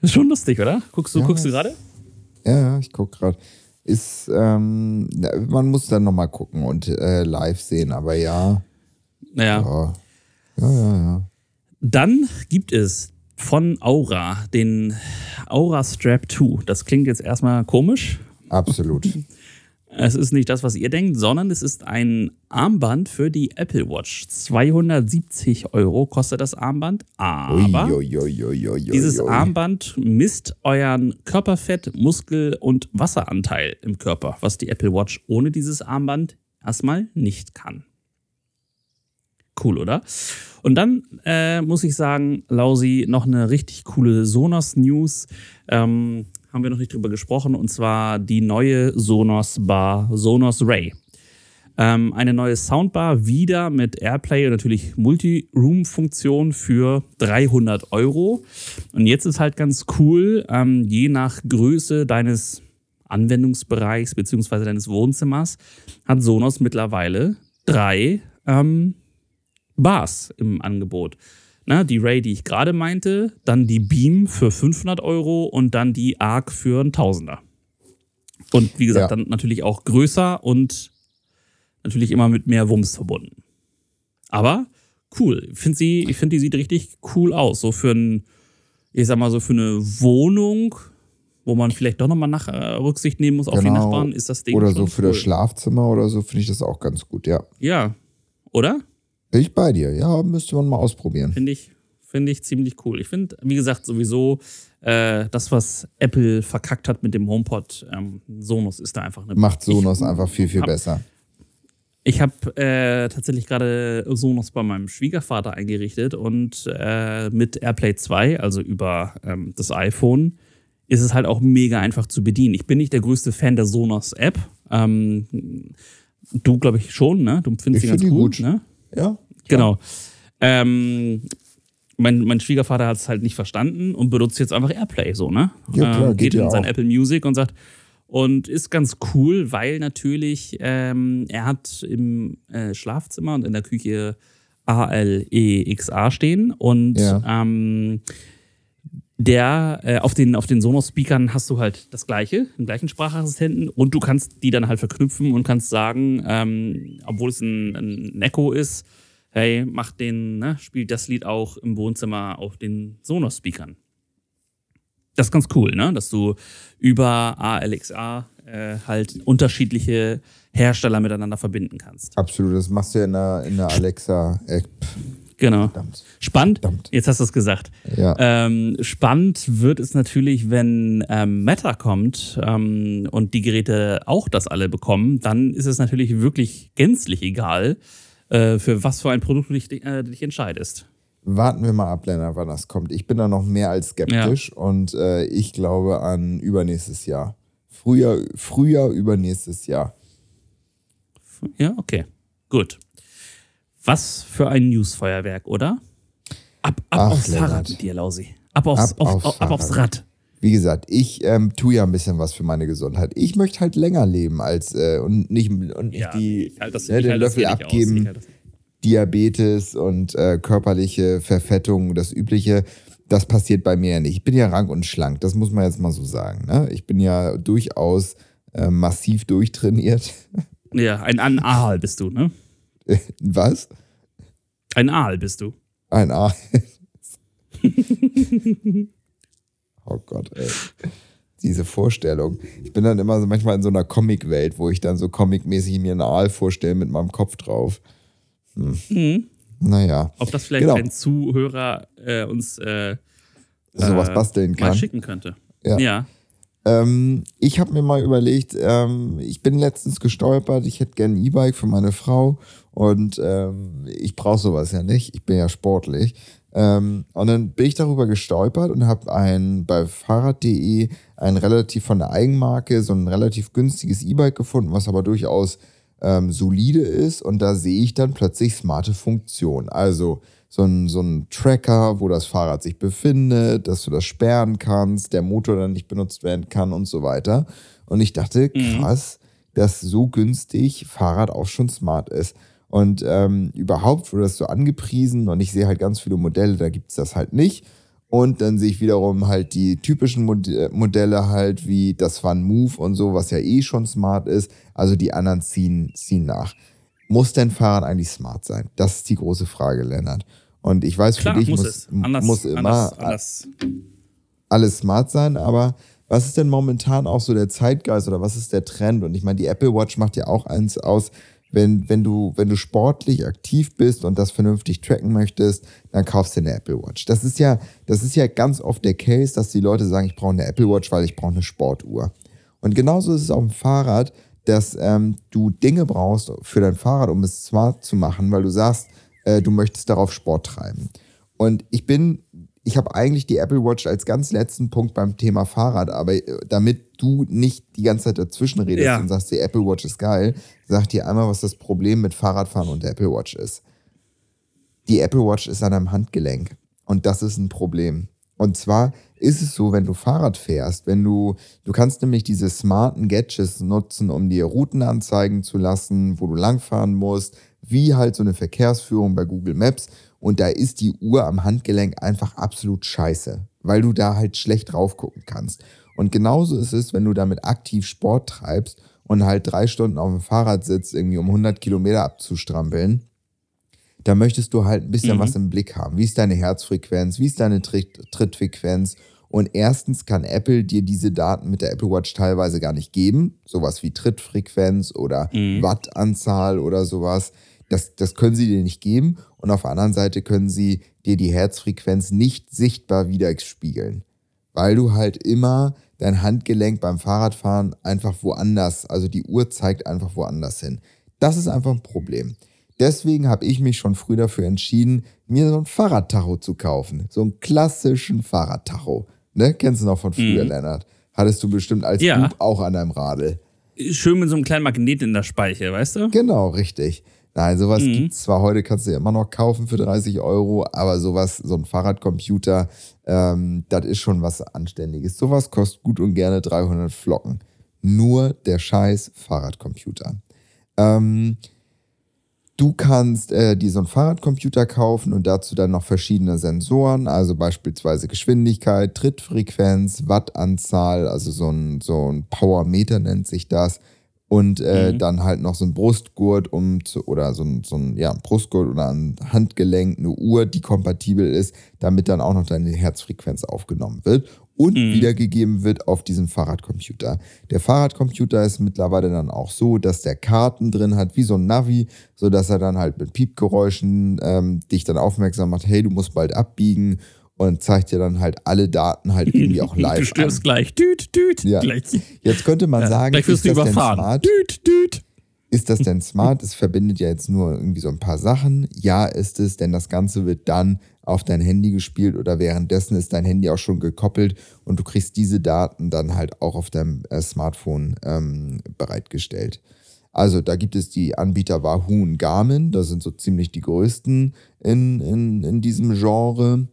Ist schon lustig, oder? Guckst du, Ja, guckst du gerade? Ja, ich gucke gerade. Ist, ähm, man muss dann nochmal gucken und äh, live sehen, aber ja. Naja. Ja, ja, ja. ja. Dann gibt es von Aura den Aura Strap 2. Das klingt jetzt erstmal komisch. Absolut. *laughs* Es ist nicht das, was ihr denkt, sondern es ist ein Armband für die Apple Watch. 270 Euro kostet das Armband. Aber Ui, ui, ui, dieses. Armband misst euren Körperfett, Muskel- und Wasseranteil im Körper, was die Apple Watch ohne dieses Armband erstmal nicht kann. Cool, oder? Und dann äh, muss ich sagen, Lausi, noch eine richtig coole Sonos-News. Ähm, haben wir noch nicht drüber gesprochen, und zwar die neue Sonos Bar, Sonos Ray. Ähm, eine neue Soundbar wieder mit Airplay und natürlich Multi-Room-Funktion für 300 Euro. Und jetzt ist halt ganz cool, ähm, je nach Größe deines Anwendungsbereichs bzw. deines Wohnzimmers hat Sonos mittlerweile drei ähm, Bars im Angebot. Na, die Ray, die ich gerade meinte, dann die Beam für 500 Euro und dann die Arc für einen Tausender. Und wie gesagt, Ja. dann natürlich auch größer und natürlich immer mit mehr Wumms verbunden. Aber cool. Ich finde sie, ich finde die sieht richtig cool aus. So für ein, ich sag mal so für eine Wohnung, wo man vielleicht doch nochmal nach äh, Rücksicht nehmen muss auf die Genau. Nachbarn, ist das Ding Oder so für cool. das Schlafzimmer oder so finde ich das auch ganz gut, ja. Ja, oder? Ich bei dir, ja, müsste man mal ausprobieren. Finde ich, finde ich ziemlich cool. Ich finde, wie gesagt, sowieso äh, das, was Apple verkackt hat mit dem HomePod, ähm, Sonos ist da einfach eine. Macht Sonos ich, einfach viel, viel hab- besser. Ich habe äh, tatsächlich gerade Sonos bei meinem Schwiegervater eingerichtet und äh, mit AirPlay 2, also über ähm, das iPhone, ist es halt auch mega einfach zu bedienen. Ich bin nicht der größte Fan der Sonos-App. Ähm, du, glaube ich, schon, ne? Du findest Ich die ganz find gut, gut. ne? Ja, Genau. Ähm, mein, mein Schwiegervater hat es halt nicht verstanden und benutzt jetzt einfach Airplay so, ne? Ja, klar, ähm, geht geht ja in sein auch. Apple Music und sagt, und ist ganz cool, weil natürlich ähm, er hat im äh, Schlafzimmer und in der Küche ALEXA stehen und Ja. ähm, der äh, auf den, auf den Sonos-Speakern hast du halt das gleiche, den gleichen Sprachassistenten und du kannst die dann halt verknüpfen und kannst sagen, ähm, obwohl es ein, ein Echo ist, hey, mach den, ne, spielt das Lied auch im Wohnzimmer auf den Sonos-Speakern. Das ist ganz cool, ne? Dass du über ALXA äh, halt unterschiedliche Hersteller miteinander verbinden kannst. absolut. Das machst du ja in der, in der Alexa-App. Genau. Verdammt. Spannend. Verdammt. Jetzt hast du es gesagt. Ja. Ähm, spannend wird es natürlich, wenn ähm, Meta kommt ähm, und die Geräte auch das alle bekommen, dann ist es natürlich wirklich gänzlich egal, äh, für was für ein Produkt du dich, äh, dich entscheidest. Warten wir mal ab, Lennart, wann das kommt. Ich bin da noch mehr als skeptisch und äh, ich glaube an übernächstes Jahr. Frühjahr, Frühjahr übernächstes Jahr. Ja, okay. Gut. Was für ein Newsfeuerwerk, oder? Ab, ab Ach, aufs Lennart. Fahrrad mit dir, Lausi. Ab aufs, Ab auf, aufs auf, ab aufs. Rad. Wie gesagt, ich ähm, tue ja ein bisschen was für meine Gesundheit. Ich möchte halt länger leben als äh, und nicht, und nicht die, ich halte das, ne, den Löffel abgeben. Diabetes und äh, körperliche Verfettung, das Übliche, das passiert bei mir ja nicht. Ich bin ja rank und schlank, das muss man jetzt mal so sagen. Ne? Ich bin ja durchaus äh, massiv durchtrainiert. *laughs* Ja, ein, ein Aal bist du, ne? *laughs* Was? Ein Aal bist du. Ein A. *laughs* oh Gott, ey. Diese Vorstellung. Ich bin dann immer so manchmal in so einer Comicwelt, wo ich dann so comicmäßig mir einen Aal vorstelle mit meinem Kopf drauf. Hm. Naja, Ob das vielleicht Genau. ein Zuhörer äh, uns äh, sowas äh, basteln mal kann. schicken könnte. Ja. ja. Ähm, ich habe mir mal überlegt, ähm, ich bin letztens gestolpert, ich hätte gerne ein E-Bike für meine Frau und ähm, ich brauche sowas ja nicht, ich bin ja sportlich. Ähm, und dann bin ich darüber gestolpert und habe ein bei Fahrrad.de ein relativ von der Eigenmarke so ein relativ günstiges E-Bike gefunden, was aber durchaus ähm, solide ist und da sehe ich dann plötzlich smarte Funktionen. Also so ein, so ein Tracker, wo das Fahrrad sich befindet, dass du das sperren kannst, der Motor dann nicht benutzt werden kann und so weiter. Und ich dachte, krass, dass so günstig Fahrrad auch schon smart ist. Und ähm, überhaupt wurde das so angepriesen und ich sehe halt ganz viele Modelle, da gibt es das halt nicht. Und dann sehe ich wiederum halt die typischen Modelle halt wie das Fun Move und so, was ja eh schon smart ist. Also die anderen ziehen, ziehen nach. Muss dein Fahrrad eigentlich smart sein? Das ist die große Frage, Lennart. Und ich weiß, Klar, für dich muss, muss, anders, muss immer anders, anders. alles smart sein, aber was ist denn momentan auch so der Zeitgeist oder was ist der Trend? Und ich meine, die Apple Watch macht ja auch eins aus, wenn, wenn, du, wenn du sportlich aktiv bist und das vernünftig tracken möchtest, dann kaufst du eine Apple Watch. Das ist ja, das ist ja ganz oft der Case, dass die Leute sagen, ich brauche eine Apple Watch, weil ich brauche eine Sportuhr. Und genauso ist es auch im Fahrrad, dass ähm, du Dinge brauchst für dein Fahrrad, um es smart zu machen, weil du sagst, äh, du möchtest darauf Sport treiben. Und ich bin ich habe eigentlich die Apple Watch als ganz letzten Punkt beim Thema Fahrrad, aber äh, damit du nicht die ganze Zeit dazwischen redest ja. und sagst, die Apple Watch ist geil, sag dir einmal, was das Problem mit Fahrradfahren und der Apple Watch ist. Die Apple Watch ist an deinem Handgelenk und das ist ein Problem. Und zwar ist es so, wenn du Fahrrad fährst, wenn du, du kannst nämlich diese smarten Gadgets nutzen, um dir Routen anzeigen zu lassen, wo du langfahren musst, wie halt so eine Verkehrsführung bei Google Maps und da ist die Uhr am Handgelenk einfach absolut scheiße, weil du da halt schlecht drauf gucken kannst. Und genauso ist es, wenn du damit aktiv Sport treibst und halt drei Stunden auf dem Fahrrad sitzt, irgendwie um 100 Kilometer abzustrampeln. Da möchtest du halt ein bisschen mhm. was im Blick haben. Wie ist deine Herzfrequenz? Wie ist deine Tritt Trittfrequenz? Und erstens kann Apple dir diese Daten mit der Apple Watch teilweise gar nicht geben. Sowas wie Trittfrequenz oder mhm. Wattanzahl oder sowas. Das, das können sie dir nicht geben. Und auf der anderen Seite können sie dir die Herzfrequenz nicht sichtbar widerspiegeln. Weil du halt immer dein Handgelenk beim Fahrradfahren einfach woanders, also die Uhr zeigt einfach woanders hin. Das ist einfach ein Problem. Deswegen habe ich mich schon früh dafür entschieden, mir so ein Fahrradtacho zu kaufen. So einen klassischen Fahrradtacho. Ne? Kennst du noch von früher, mhm. Lennart? Hattest du bestimmt als ja. Bub auch an deinem Radl. Schön mit so einem kleinen Magnet in der Speiche, weißt du? Genau, richtig. Nein, sowas mhm. gibt es zwar heute, kannst du ja immer noch kaufen für 30 Euro, aber sowas, so ein Fahrradcomputer, ähm, das ist schon was Anständiges. Sowas kostet gut und gerne 300 Flocken. Nur der scheiß Fahrradcomputer. Ähm, du kannst äh, dir so einen Fahrradcomputer kaufen und dazu dann noch verschiedene Sensoren, also beispielsweise Geschwindigkeit, Trittfrequenz, Wattanzahl, also so ein, so ein Powermeter nennt sich das und äh, mhm. dann halt noch so ein Brustgurt um zu, oder so ein, so ein ja, Brustgurt oder ein Handgelenk, eine Uhr, die kompatibel ist, damit dann auch noch deine Herzfrequenz aufgenommen wird und mhm. wiedergegeben wird auf diesem Fahrradcomputer. Der Fahrradcomputer ist mittlerweile dann auch so, dass der Karten drin hat, wie so ein Navi, sodass er dann halt mit Piepgeräuschen ähm, dich dann aufmerksam macht, hey, du musst bald abbiegen und zeigt dir dann halt alle Daten halt *laughs* irgendwie auch live. Du stirbst an. gleich. Düt, düt. Ja. Gleich. Jetzt könnte man ja, sagen, gleich wirst ist du das überfahren. denn smart? Düt, düt. Ist das denn *laughs* smart? Es verbindet ja jetzt nur irgendwie so ein paar Sachen. Ja, ist es, denn das Ganze wird dann auf dein Handy gespielt oder währenddessen ist dein Handy auch schon gekoppelt und du kriegst diese Daten dann halt auch auf deinem äh, Smartphone ähm, bereitgestellt. Also da gibt es die Anbieter Wahoo und Garmin, das sind so ziemlich die größten in, in, in diesem Genre.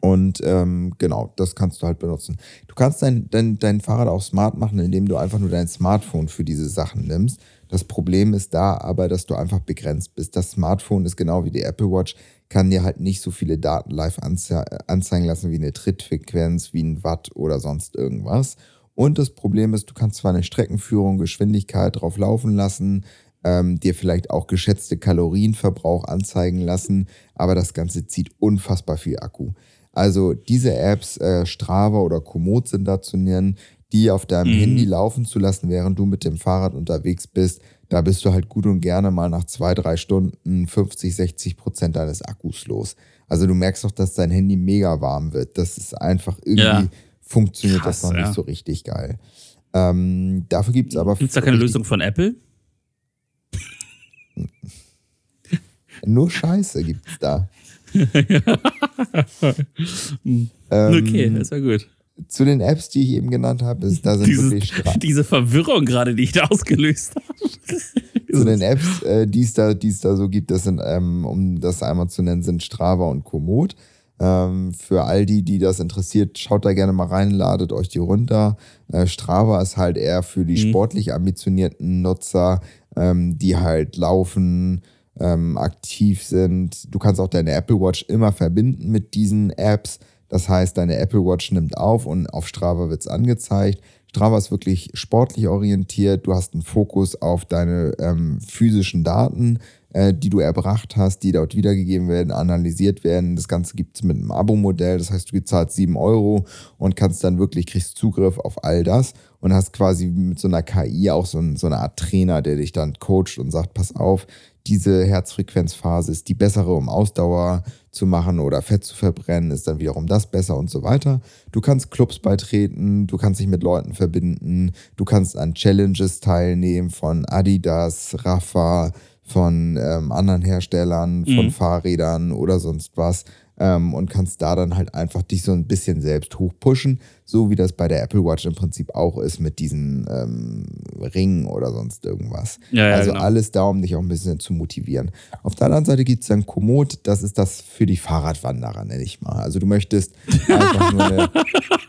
Und ähm, genau, das kannst du halt benutzen. Du kannst dein, dein, dein Fahrrad auch smart machen, indem du einfach nur dein Smartphone für diese Sachen nimmst. Das Problem ist da aber, dass du einfach begrenzt bist. Das Smartphone ist genau wie die Apple Watch, kann dir halt nicht so viele Daten live anze anzeigen lassen wie eine Trittfrequenz, wie ein Watt oder sonst irgendwas. Und das Problem ist, du kannst zwar eine Streckenführung, Geschwindigkeit drauf laufen lassen, ähm, dir vielleicht auch geschätzte Kalorienverbrauch anzeigen lassen, aber das Ganze zieht unfassbar viel Akku. Also diese Apps, äh, Strava oder Komoot sind da zu nennen, die auf deinem mhm. Handy laufen zu lassen, während du mit dem Fahrrad unterwegs bist, da bist du halt gut und gerne mal nach zwei, drei Stunden 50, 60 Prozent deines Akkus los. Also du merkst doch, dass dein Handy mega warm wird. Das ist einfach irgendwie, ja. funktioniert Krass, das noch ja. nicht so richtig geil. Ähm, dafür gibt es aber. Gibt es da keine Lösung von Apple? Nur Scheiße gibt es da. *laughs* ähm, okay, das war gut. Zu den Apps, die ich eben genannt habe, ist, da sind Dieses, wirklich Stra *laughs* Diese Verwirrung gerade, die ich da ausgelöst habe. *laughs* Zu den Apps, äh, die es da, da so gibt, das sind, ähm, um das einmal zu nennen, sind Strava und Komoot. Ähm, für all die, die das interessiert, schaut da gerne mal rein, ladet euch die runter. Äh, Strava ist halt eher für die mhm. sportlich ambitionierten Nutzer, ähm, die halt laufen, ähm, aktiv sind. Du kannst auch deine Apple Watch immer verbinden mit diesen Apps. Das heißt, deine Apple Watch nimmt auf und auf Strava wird es angezeigt. Strava ist wirklich sportlich orientiert. Du hast einen Fokus auf deine ähm, physischen Daten, äh, die du erbracht hast, die dort wiedergegeben werden, analysiert werden. Das Ganze gibt es mit einem Abo-Modell. Das heißt, du bezahlst 7 Euro und kannst dann wirklich, kriegst Zugriff auf all das und hast quasi mit so einer KI auch so, ein, so eine Art Trainer, der dich dann coacht und sagt, pass auf, diese Herzfrequenzphase ist die bessere, um Ausdauer zu machen oder Fett zu verbrennen, ist dann wiederum das besser und so weiter. Du kannst Clubs beitreten, du kannst dich mit Leuten verbinden, du kannst an Challenges teilnehmen von Adidas, Rafa, von ähm, anderen Herstellern, von mhm. Fahrrädern oder sonst was ähm, und kannst da dann halt einfach dich so ein bisschen selbst hochpushen, so wie das bei der Apple Watch im Prinzip auch ist mit diesen ähm, Ringen oder sonst irgendwas. Ja, ja, also genau. alles da, um dich auch ein bisschen zu motivieren. Auf der anderen Seite gibt es dann Komoot, das ist das für die Fahrradwanderer, nenne ich mal. Also du möchtest *laughs* einfach nur eine,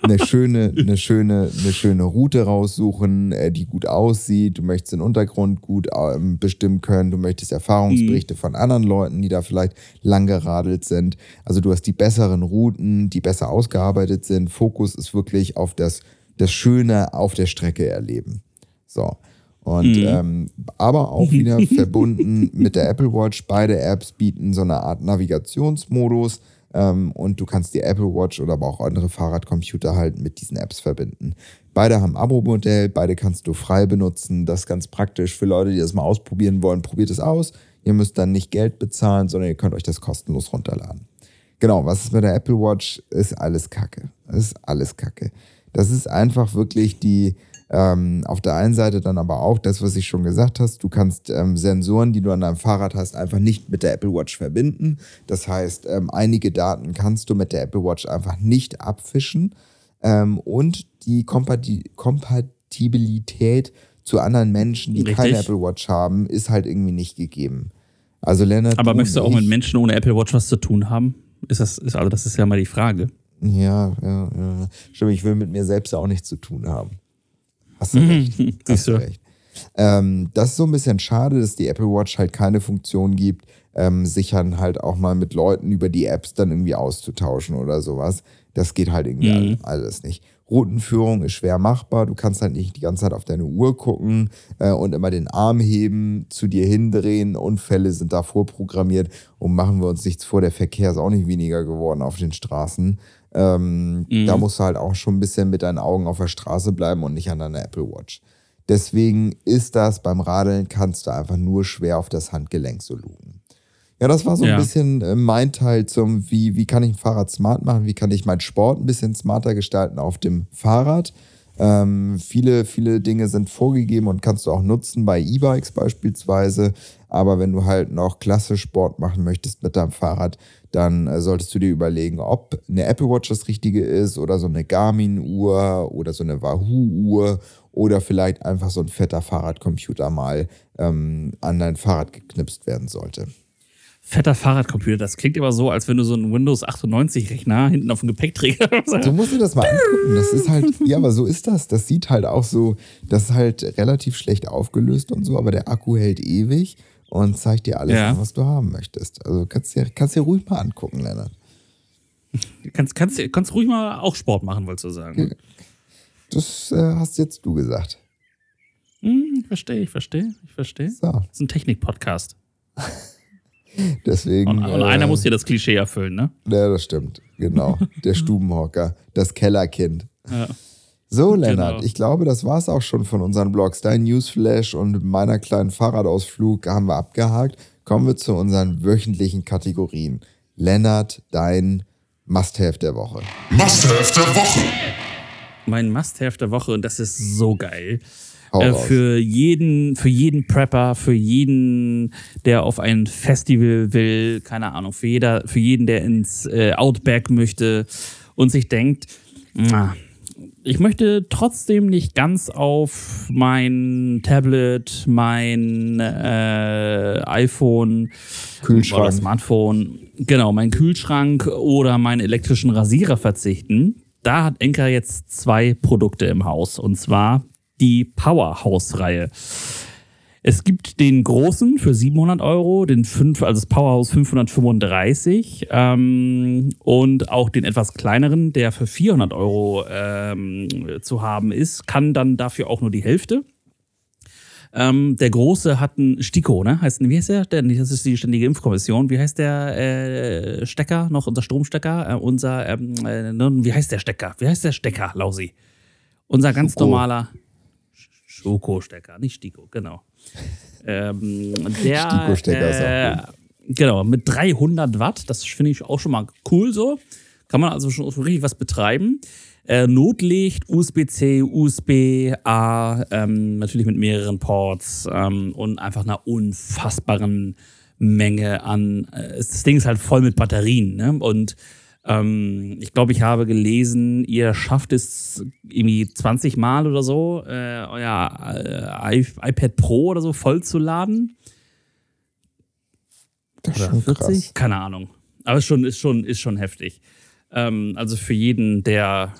eine, schöne, eine, schöne, eine schöne Route raussuchen, äh, die gut aussieht. Du möchtest den Untergrund gut ähm, bestimmen können. Du möchtest Erfahrungsberichte mhm. von anderen Leuten, die da vielleicht lang geradelt sind. Also du hast die besseren Routen, die besser ausgearbeitet sind. Fokus ist wirklich wirklich auf das, das Schöne auf der Strecke erleben. So. Und mhm. ähm, aber auch *laughs* wieder verbunden mit der Apple Watch. Beide Apps bieten so eine Art Navigationsmodus ähm, und du kannst die Apple Watch oder aber auch andere Fahrradcomputer halt mit diesen Apps verbinden. Beide haben Abo-Modell, beide kannst du frei benutzen. Das ist ganz praktisch für Leute, die das mal ausprobieren wollen. Probiert es aus. Ihr müsst dann nicht Geld bezahlen, sondern ihr könnt euch das kostenlos runterladen. Genau, was ist mit der Apple Watch? Ist alles Kacke. Ist alles Kacke. Das ist einfach wirklich die, ähm, auf der einen Seite dann aber auch das, was ich schon gesagt hast, du kannst ähm, Sensoren, die du an deinem Fahrrad hast, einfach nicht mit der Apple Watch verbinden. Das heißt, ähm, einige Daten kannst du mit der Apple Watch einfach nicht abfischen. Ähm, und die Kompati Kompatibilität zu anderen Menschen, die Richtig. keine Apple Watch haben, ist halt irgendwie nicht gegeben. Also Lennart. Aber möchtest du auch mit Menschen ohne Apple Watch was zu tun haben? Ist das, ist, also das ist ja mal die Frage. Ja, ja, ja. Stimmt, ich will mit mir selbst auch nichts zu tun haben. Hast du recht. *laughs* Hast du recht. Ähm, das ist so ein bisschen schade, dass die Apple Watch halt keine Funktion gibt, ähm, sich dann halt auch mal mit Leuten über die Apps dann irgendwie auszutauschen oder sowas. Das geht halt irgendwie mhm. alles nicht. Routenführung ist schwer machbar. Du kannst halt nicht die ganze Zeit auf deine Uhr gucken äh, und immer den Arm heben, zu dir hindrehen. Unfälle sind da vorprogrammiert. Und machen wir uns nichts vor, der Verkehr ist auch nicht weniger geworden auf den Straßen. Ähm, mhm. Da musst du halt auch schon ein bisschen mit deinen Augen auf der Straße bleiben und nicht an deiner Apple Watch. Deswegen ist das beim Radeln, kannst du einfach nur schwer auf das Handgelenk so lugen. Ja, das war so ja. ein bisschen äh, mein Teil zum, wie, wie kann ich ein Fahrrad smart machen, wie kann ich meinen Sport ein bisschen smarter gestalten auf dem Fahrrad. Ähm, viele, viele Dinge sind vorgegeben und kannst du auch nutzen bei E-Bikes beispielsweise. Aber wenn du halt noch klasse Sport machen möchtest mit deinem Fahrrad, dann äh, solltest du dir überlegen, ob eine Apple Watch das Richtige ist oder so eine Garmin-Uhr oder so eine Wahoo-Uhr oder vielleicht einfach so ein fetter Fahrradcomputer mal ähm, an dein Fahrrad geknipst werden sollte fetter Fahrradcomputer. Das klingt immer so, als wenn du so einen Windows 98 Rechner hinten auf dem Gepäckträger. *laughs* Du musst dir das mal angucken. Das ist halt, ja, aber so ist das. Das sieht halt auch so, das ist halt relativ schlecht aufgelöst und so, aber der Akku hält ewig und zeigt dir alles, ja. was du haben möchtest. Also kannst dir, kannst dir ruhig mal angucken, Lennart. Kannst, kannst, kannst ruhig mal auch Sport machen, wolltest du sagen. Das äh, hast jetzt du gesagt. Hm, ich verstehe, ich verstehe, ich verstehe. So. Das ist ein Technik-Podcast. *laughs* Deswegen. Und, und äh, einer muss hier das Klischee erfüllen, ne? Ja, das stimmt. Genau. Der *laughs* Stubenhocker, das Kellerkind. Ja. So, Lennart, genau. ich glaube, das war es auch schon von unseren Blogs. Dein Newsflash und meiner kleinen Fahrradausflug haben wir abgehakt. Kommen wir zu unseren wöchentlichen Kategorien. Lennart, dein Must-Have der Woche. Must-Have der Woche. Mein Must-Have der Woche, und das ist so geil. Äh, für jeden, für jeden Prepper, für jeden, der auf ein Festival will, keine Ahnung, für jeder, für jeden, der ins äh, Outback möchte und sich denkt, na, ich möchte trotzdem nicht ganz auf mein Tablet, mein äh, iPhone Kühlschrank. oder Smartphone, genau, mein Kühlschrank oder meinen elektrischen Rasierer verzichten. Da hat Enka jetzt zwei Produkte im Haus. Und zwar die Powerhouse-Reihe. Es gibt den großen für 700 Euro, den 5, also das Powerhouse 535 ähm, und auch den etwas kleineren, der für 400 Euro ähm, zu haben ist, kann dann dafür auch nur die Hälfte. Ähm, der Große hat einen Stiko, ne? Heißt, wie heißt der? Das ist die Ständige Impfkommission. Wie heißt der äh, Stecker? Noch unser Stromstecker? Äh, unser, ähm, äh, wie heißt der Stecker? Wie heißt der Stecker, Lausi? Unser ganz Schoko. normaler Schoko-Stecker, nicht Stiko, genau. *laughs* Ähm, der, Stiko-Stecker. Äh, genau, mit 300 Watt, das finde ich auch schon mal cool so. Kann man also schon richtig was betreiben. Äh, Notlicht, USB-C, USB-A, ähm, natürlich mit mehreren Ports ähm, und einfach einer unfassbaren Menge an. Äh, das Ding ist halt voll mit Batterien. Ne? Und ähm, ich glaube, ich habe gelesen, ihr schafft es irgendwie 20 Mal oder so, äh, euer äh, iPad Pro oder so vollzuladen. Das ist schon 40? Krass. Keine Ahnung. Aber ist schon, ist schon, ist schon heftig. Ähm, also für jeden, der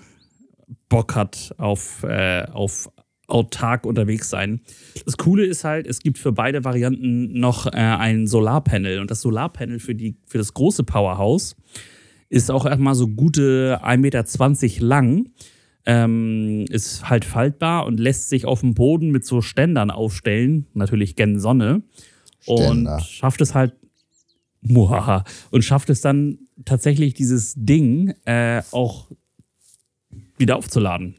Bock hat auf, äh, auf autark unterwegs sein. Das Coole ist halt, es gibt für beide Varianten noch äh, ein Solarpanel und das Solarpanel für, die, für das große Powerhouse ist auch erstmal so gute 1,20 Meter lang. Ähm, ist halt faltbar und lässt sich auf dem Boden mit so Ständern aufstellen, natürlich gen Sonne. Ständer. Und schafft es halt, muhaha, und schafft es dann tatsächlich dieses Ding äh, auch wieder aufzuladen.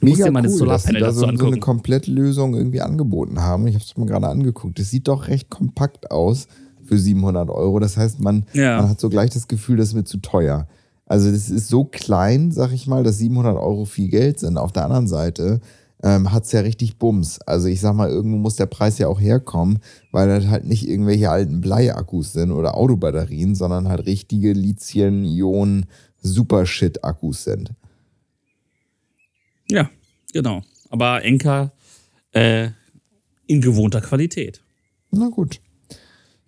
Du Mega musst dir mal cool, das Solarpanel dass sie da so, so eine Komplettlösung irgendwie angeboten haben. Ich habe es mir gerade angeguckt. Es sieht doch recht kompakt aus für 700 Euro. Das heißt, man, ja. man hat so gleich das Gefühl, das ist mir zu teuer. Also das ist so klein, sag ich mal, dass 700 Euro viel Geld sind. Auf der anderen Seite ähm, hat es ja richtig Bums. Also ich sag mal, irgendwo muss der Preis ja auch herkommen, weil das halt nicht irgendwelche alten Bleiakkus sind oder Autobatterien, sondern halt richtige Lithium-Ionen-Super-Shit-Akkus sind. Ja, genau. Aber Enka äh, in gewohnter Qualität. Na gut.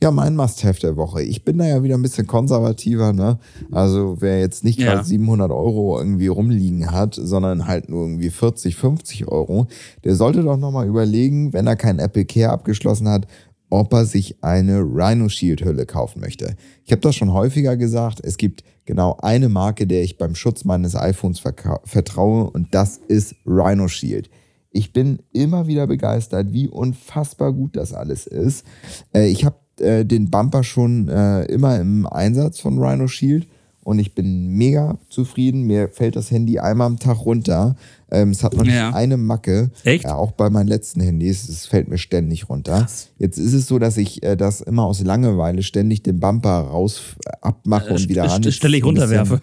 Ja, mein Must-Have der Woche. Ich bin da ja wieder ein bisschen konservativer, ne? Also, wer jetzt nicht gerade ja. 700 Euro irgendwie rumliegen hat, sondern halt nur irgendwie 40, 50 Euro, der sollte doch nochmal überlegen, wenn er kein Apple Care abgeschlossen hat, ob er sich eine Rhino Shield Hülle kaufen möchte. Ich habe das schon häufiger gesagt, es gibt genau eine Marke, der ich beim Schutz meines iPhones vertraue und das ist Rhino Shield. Ich bin immer wieder begeistert, wie unfassbar gut das alles ist. Äh, ich habe äh, den Bumper schon äh, immer im Einsatz von Rhino Shield und ich bin mega zufrieden. Mir fällt das Handy einmal am Tag runter. Ähm, es hat noch ja. nicht eine Macke. Echt? Ja, auch bei meinen letzten Handys. Es fällt mir ständig runter. Krass. Jetzt ist es so, dass ich äh, das immer aus Langeweile ständig den Bumper raus äh, abmache äh, und wieder ran. St stelle ich runterwerfe.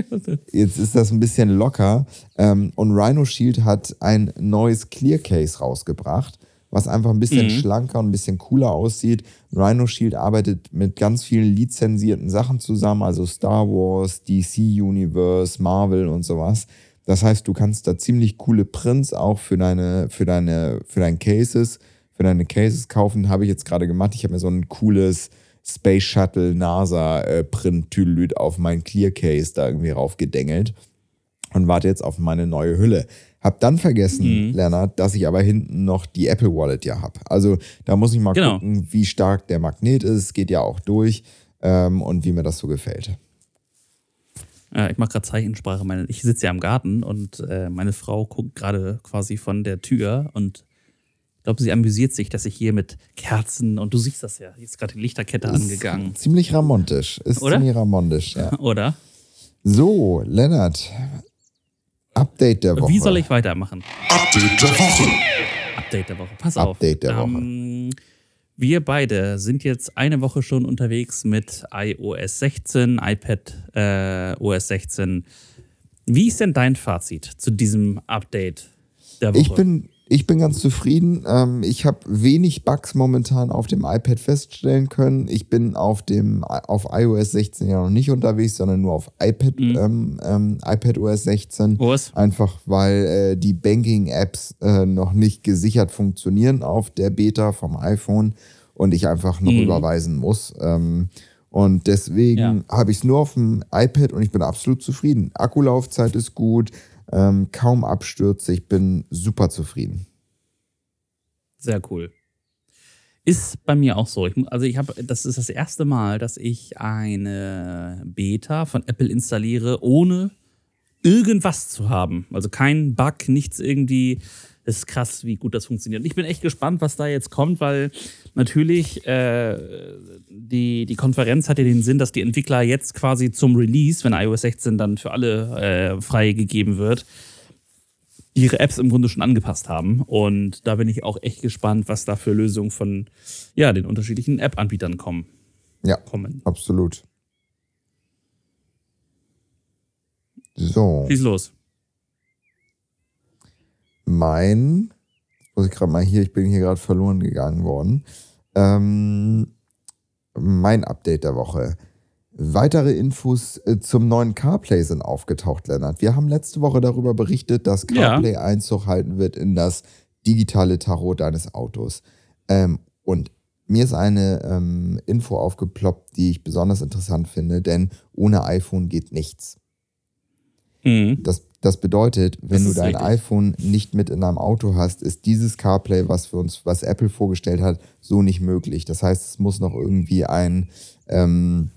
*laughs* jetzt ist das ein bisschen locker. Ähm, und Rhino Shield hat ein neues Clear Case rausgebracht was einfach ein bisschen mhm. schlanker und ein bisschen cooler aussieht. Rhino Shield arbeitet mit ganz vielen lizenzierten Sachen zusammen, also Star Wars, DC Universe, Marvel und sowas. Das heißt, du kannst da ziemlich coole Prints auch für deine, für deine, für deine Cases, für deine Cases kaufen. Habe ich jetzt gerade gemacht. Ich habe mir so ein cooles Space Shuttle NASA äh, Print Tüdelüt auf mein Clear Case da irgendwie raufgedengelt und warte jetzt auf meine neue Hülle. Hab dann vergessen, mhm. Lennart, dass ich aber hinten noch die Apple Wallet ja habe. Also da muss ich mal genau. gucken, wie stark der Magnet ist. Geht ja auch durch ähm, und wie mir das so gefällt. Ja, ich mache gerade Zeichensprache. Meine, ich sitze ja im Garten und äh, meine Frau guckt gerade quasi von der Tür und ich glaube, sie amüsiert sich, dass ich hier mit Kerzen und du siehst das ja, hier ist gerade die Lichterkette ist angegangen. Ziemlich ramontisch. Ist Oder? ziemlich ramontisch, ja. *laughs* Oder? So, Lennart, Update der Woche. Wie soll ich weitermachen? Update der Woche. Update der Woche. Pass Update auf. Update der Woche. Ähm, wir beide sind jetzt eine Woche schon unterwegs mit iOS 16, iPad äh, OS 16. Wie ist denn dein Fazit zu diesem Update der Woche? Ich bin ich bin ganz zufrieden. Ähm, ich habe wenig Bugs momentan auf dem iPad feststellen können. Ich bin auf dem auf iOS 16 ja noch nicht unterwegs, sondern nur auf iPad, mhm. ähm, ähm, iPad OS 16. OS? Einfach weil äh, die Banking-Apps äh, noch nicht gesichert funktionieren auf der Beta vom iPhone und ich einfach noch mhm. überweisen muss. Ähm, und deswegen ja. habe ich es nur auf dem iPad und ich bin absolut zufrieden. Akkulaufzeit ist gut. Ähm, kaum Abstürze. Ich bin super zufrieden. Sehr cool. Ist bei mir auch so. Ich, also ich habe, das ist das erste Mal, dass ich eine Beta von Apple installiere, ohne irgendwas zu haben. Also kein Bug, nichts irgendwie. Es ist krass, wie gut das funktioniert. Ich bin echt gespannt, was da jetzt kommt, weil natürlich äh, die, die Konferenz hat ja den Sinn, dass die Entwickler jetzt quasi zum Release, wenn iOS 16 dann für alle äh, freigegeben wird, ihre Apps im Grunde schon angepasst haben. Und da bin ich auch echt gespannt, was da für Lösungen von ja, den unterschiedlichen App-Anbietern kommen. Ja, kommen. absolut. So. Schieß los. Mein, muss ich gerade mal hier, ich bin hier gerade verloren gegangen worden. Ähm, mein Update der Woche. Weitere Infos äh, zum neuen CarPlay sind aufgetaucht, Lennart. Wir haben letzte Woche darüber berichtet, dass CarPlay ja. Einzug halten wird in das digitale Tarot deines Autos. Ähm, und mir ist eine ähm, Info aufgeploppt, die ich besonders interessant finde, denn ohne iPhone geht nichts. Mhm. Das, das bedeutet, wenn das du dein richtig. iPhone nicht mit in deinem Auto hast, ist dieses CarPlay, was für uns, was Apple vorgestellt hat, so nicht möglich. Das heißt, es muss noch irgendwie ein ähm,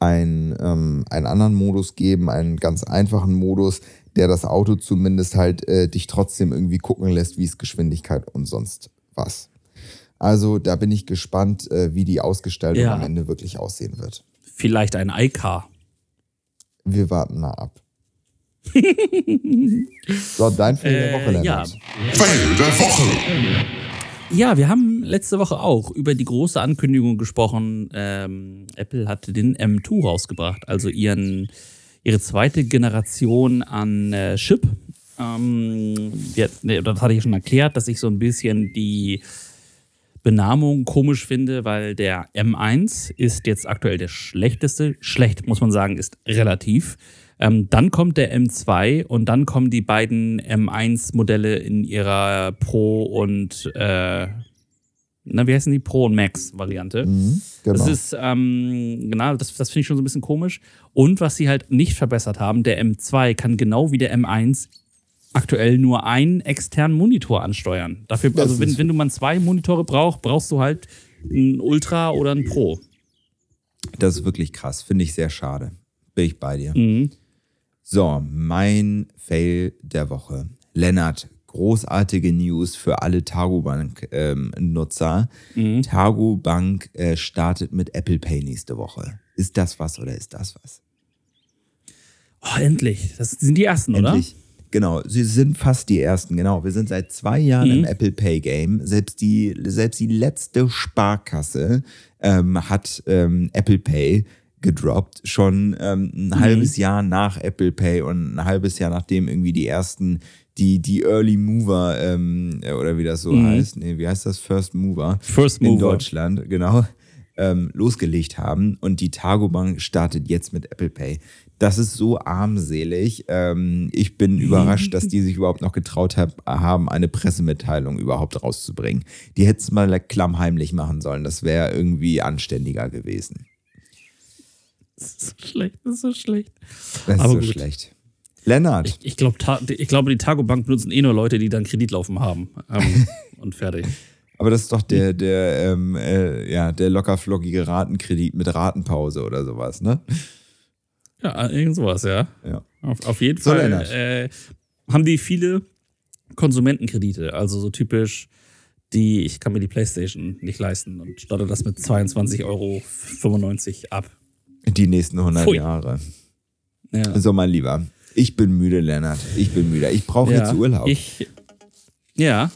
ein, ähm, einen anderen Modus geben, einen ganz einfachen Modus, der das Auto zumindest halt äh, dich trotzdem irgendwie gucken lässt, wie es Geschwindigkeit und sonst was. Also da bin ich gespannt, äh, wie die Ausgestaltung ja. am Ende wirklich aussehen wird. Vielleicht ein iCar. Wir warten mal ab. So, dein Fail der Woche, äh, Ja. Fail der Woche. Ja, wir haben letzte Woche auch über die große Ankündigung gesprochen. Ähm, Apple hatte den M2 rausgebracht, also ihren, ihre zweite Generation an äh, Chip. Ähm, wir, ne, das hatte ich schon erklärt, dass ich so ein bisschen die Benamung komisch finde, weil der M1 ist jetzt aktuell der schlechteste. Schlecht, muss man sagen, ist relativ. Ähm, dann kommt der M2 und dann kommen die beiden M1-Modelle in ihrer Pro und äh, na, wie heißen die? Pro und Max-Variante. Mhm, genau. Das ist, ähm, genau, das, das finde ich schon so ein bisschen komisch. Und was sie halt nicht verbessert haben, der M2 kann genau wie der M1 aktuell nur einen externen Monitor ansteuern. Dafür, also wenn, wenn du mal zwei Monitore brauchst, brauchst du halt ein Ultra oder ein Pro. Das ist wirklich krass. Finde ich sehr schade. Bin ich bei dir. Mhm. So, mein Fail der Woche. Lennart, großartige News für alle Targobank-Nutzer. Ähm, mhm. Targobank äh, startet mit Apple Pay nächste Woche. Ist das was oder ist das was? Oh, endlich. Das sind die ersten, endlich. oder? Genau, sie sind fast die ersten, genau. Wir sind seit zwei Jahren mhm. im Apple Pay Game. Selbst die, selbst die letzte Sparkasse ähm, hat ähm, Apple Pay gedroppt, schon ähm, ein mhm. halbes Jahr nach Apple Pay und ein halbes Jahr nachdem irgendwie die ersten, die, die Early Mover, ähm, oder wie das so mhm. heißt, nee, wie heißt das? First Mover. First Mover. In Deutschland, genau, ähm, losgelegt haben. Und die Targobank startet jetzt mit Apple Pay. Das ist so armselig. Ähm, ich bin *laughs* überrascht, dass die sich überhaupt noch getraut hab, haben, eine Pressemitteilung überhaupt rauszubringen. Die hätten es mal klammheimlich machen sollen. Das wäre irgendwie anständiger gewesen. Das ist so schlecht, das ist so schlecht. Das ist Aber so gut. schlecht. Lennart. Ich, ich, glaub, ich glaube, die Targo-Bank benutzen eh nur Leute, die dann Kreditlaufen haben. Ähm, *laughs* und fertig. Aber das ist doch der, der, ähm, äh, ja, der lockerflockige Ratenkredit mit Ratenpause oder sowas, ne? Ja, irgend sowas, ja. ja. Auf, auf jeden so, Fall äh, haben die viele Konsumentenkredite. Also so typisch die, ich kann mir die Playstation nicht leisten und starte das mit 22,95 Euro ab. Die nächsten 100 Pfui. Jahre. Ja. So, mein Lieber. Ich bin müde, Lennart. Ich bin müde. Ich brauche ja, jetzt Urlaub. Ich, ja,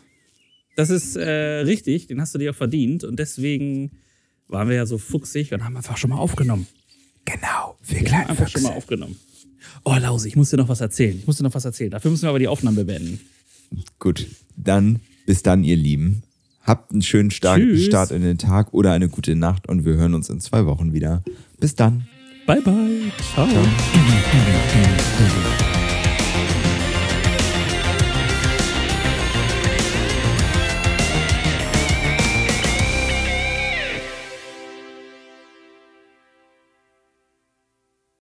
das ist äh, richtig. Den hast du dir auch verdient. Und deswegen waren wir ja so fuchsig und haben einfach schon mal aufgenommen. Genau. Wir, wir haben einfach Füchse. schon mal aufgenommen. Oh, Lausi, ich muss dir noch was erzählen. Ich muss dir noch was erzählen. Dafür müssen wir aber die Aufnahme beenden. Gut. Dann, bis dann, ihr Lieben. Habt einen schönen Start, Start in den Tag oder eine gute Nacht und wir hören uns in zwei Wochen wieder. Bis dann. Bye, bye. Ciao. Ciao.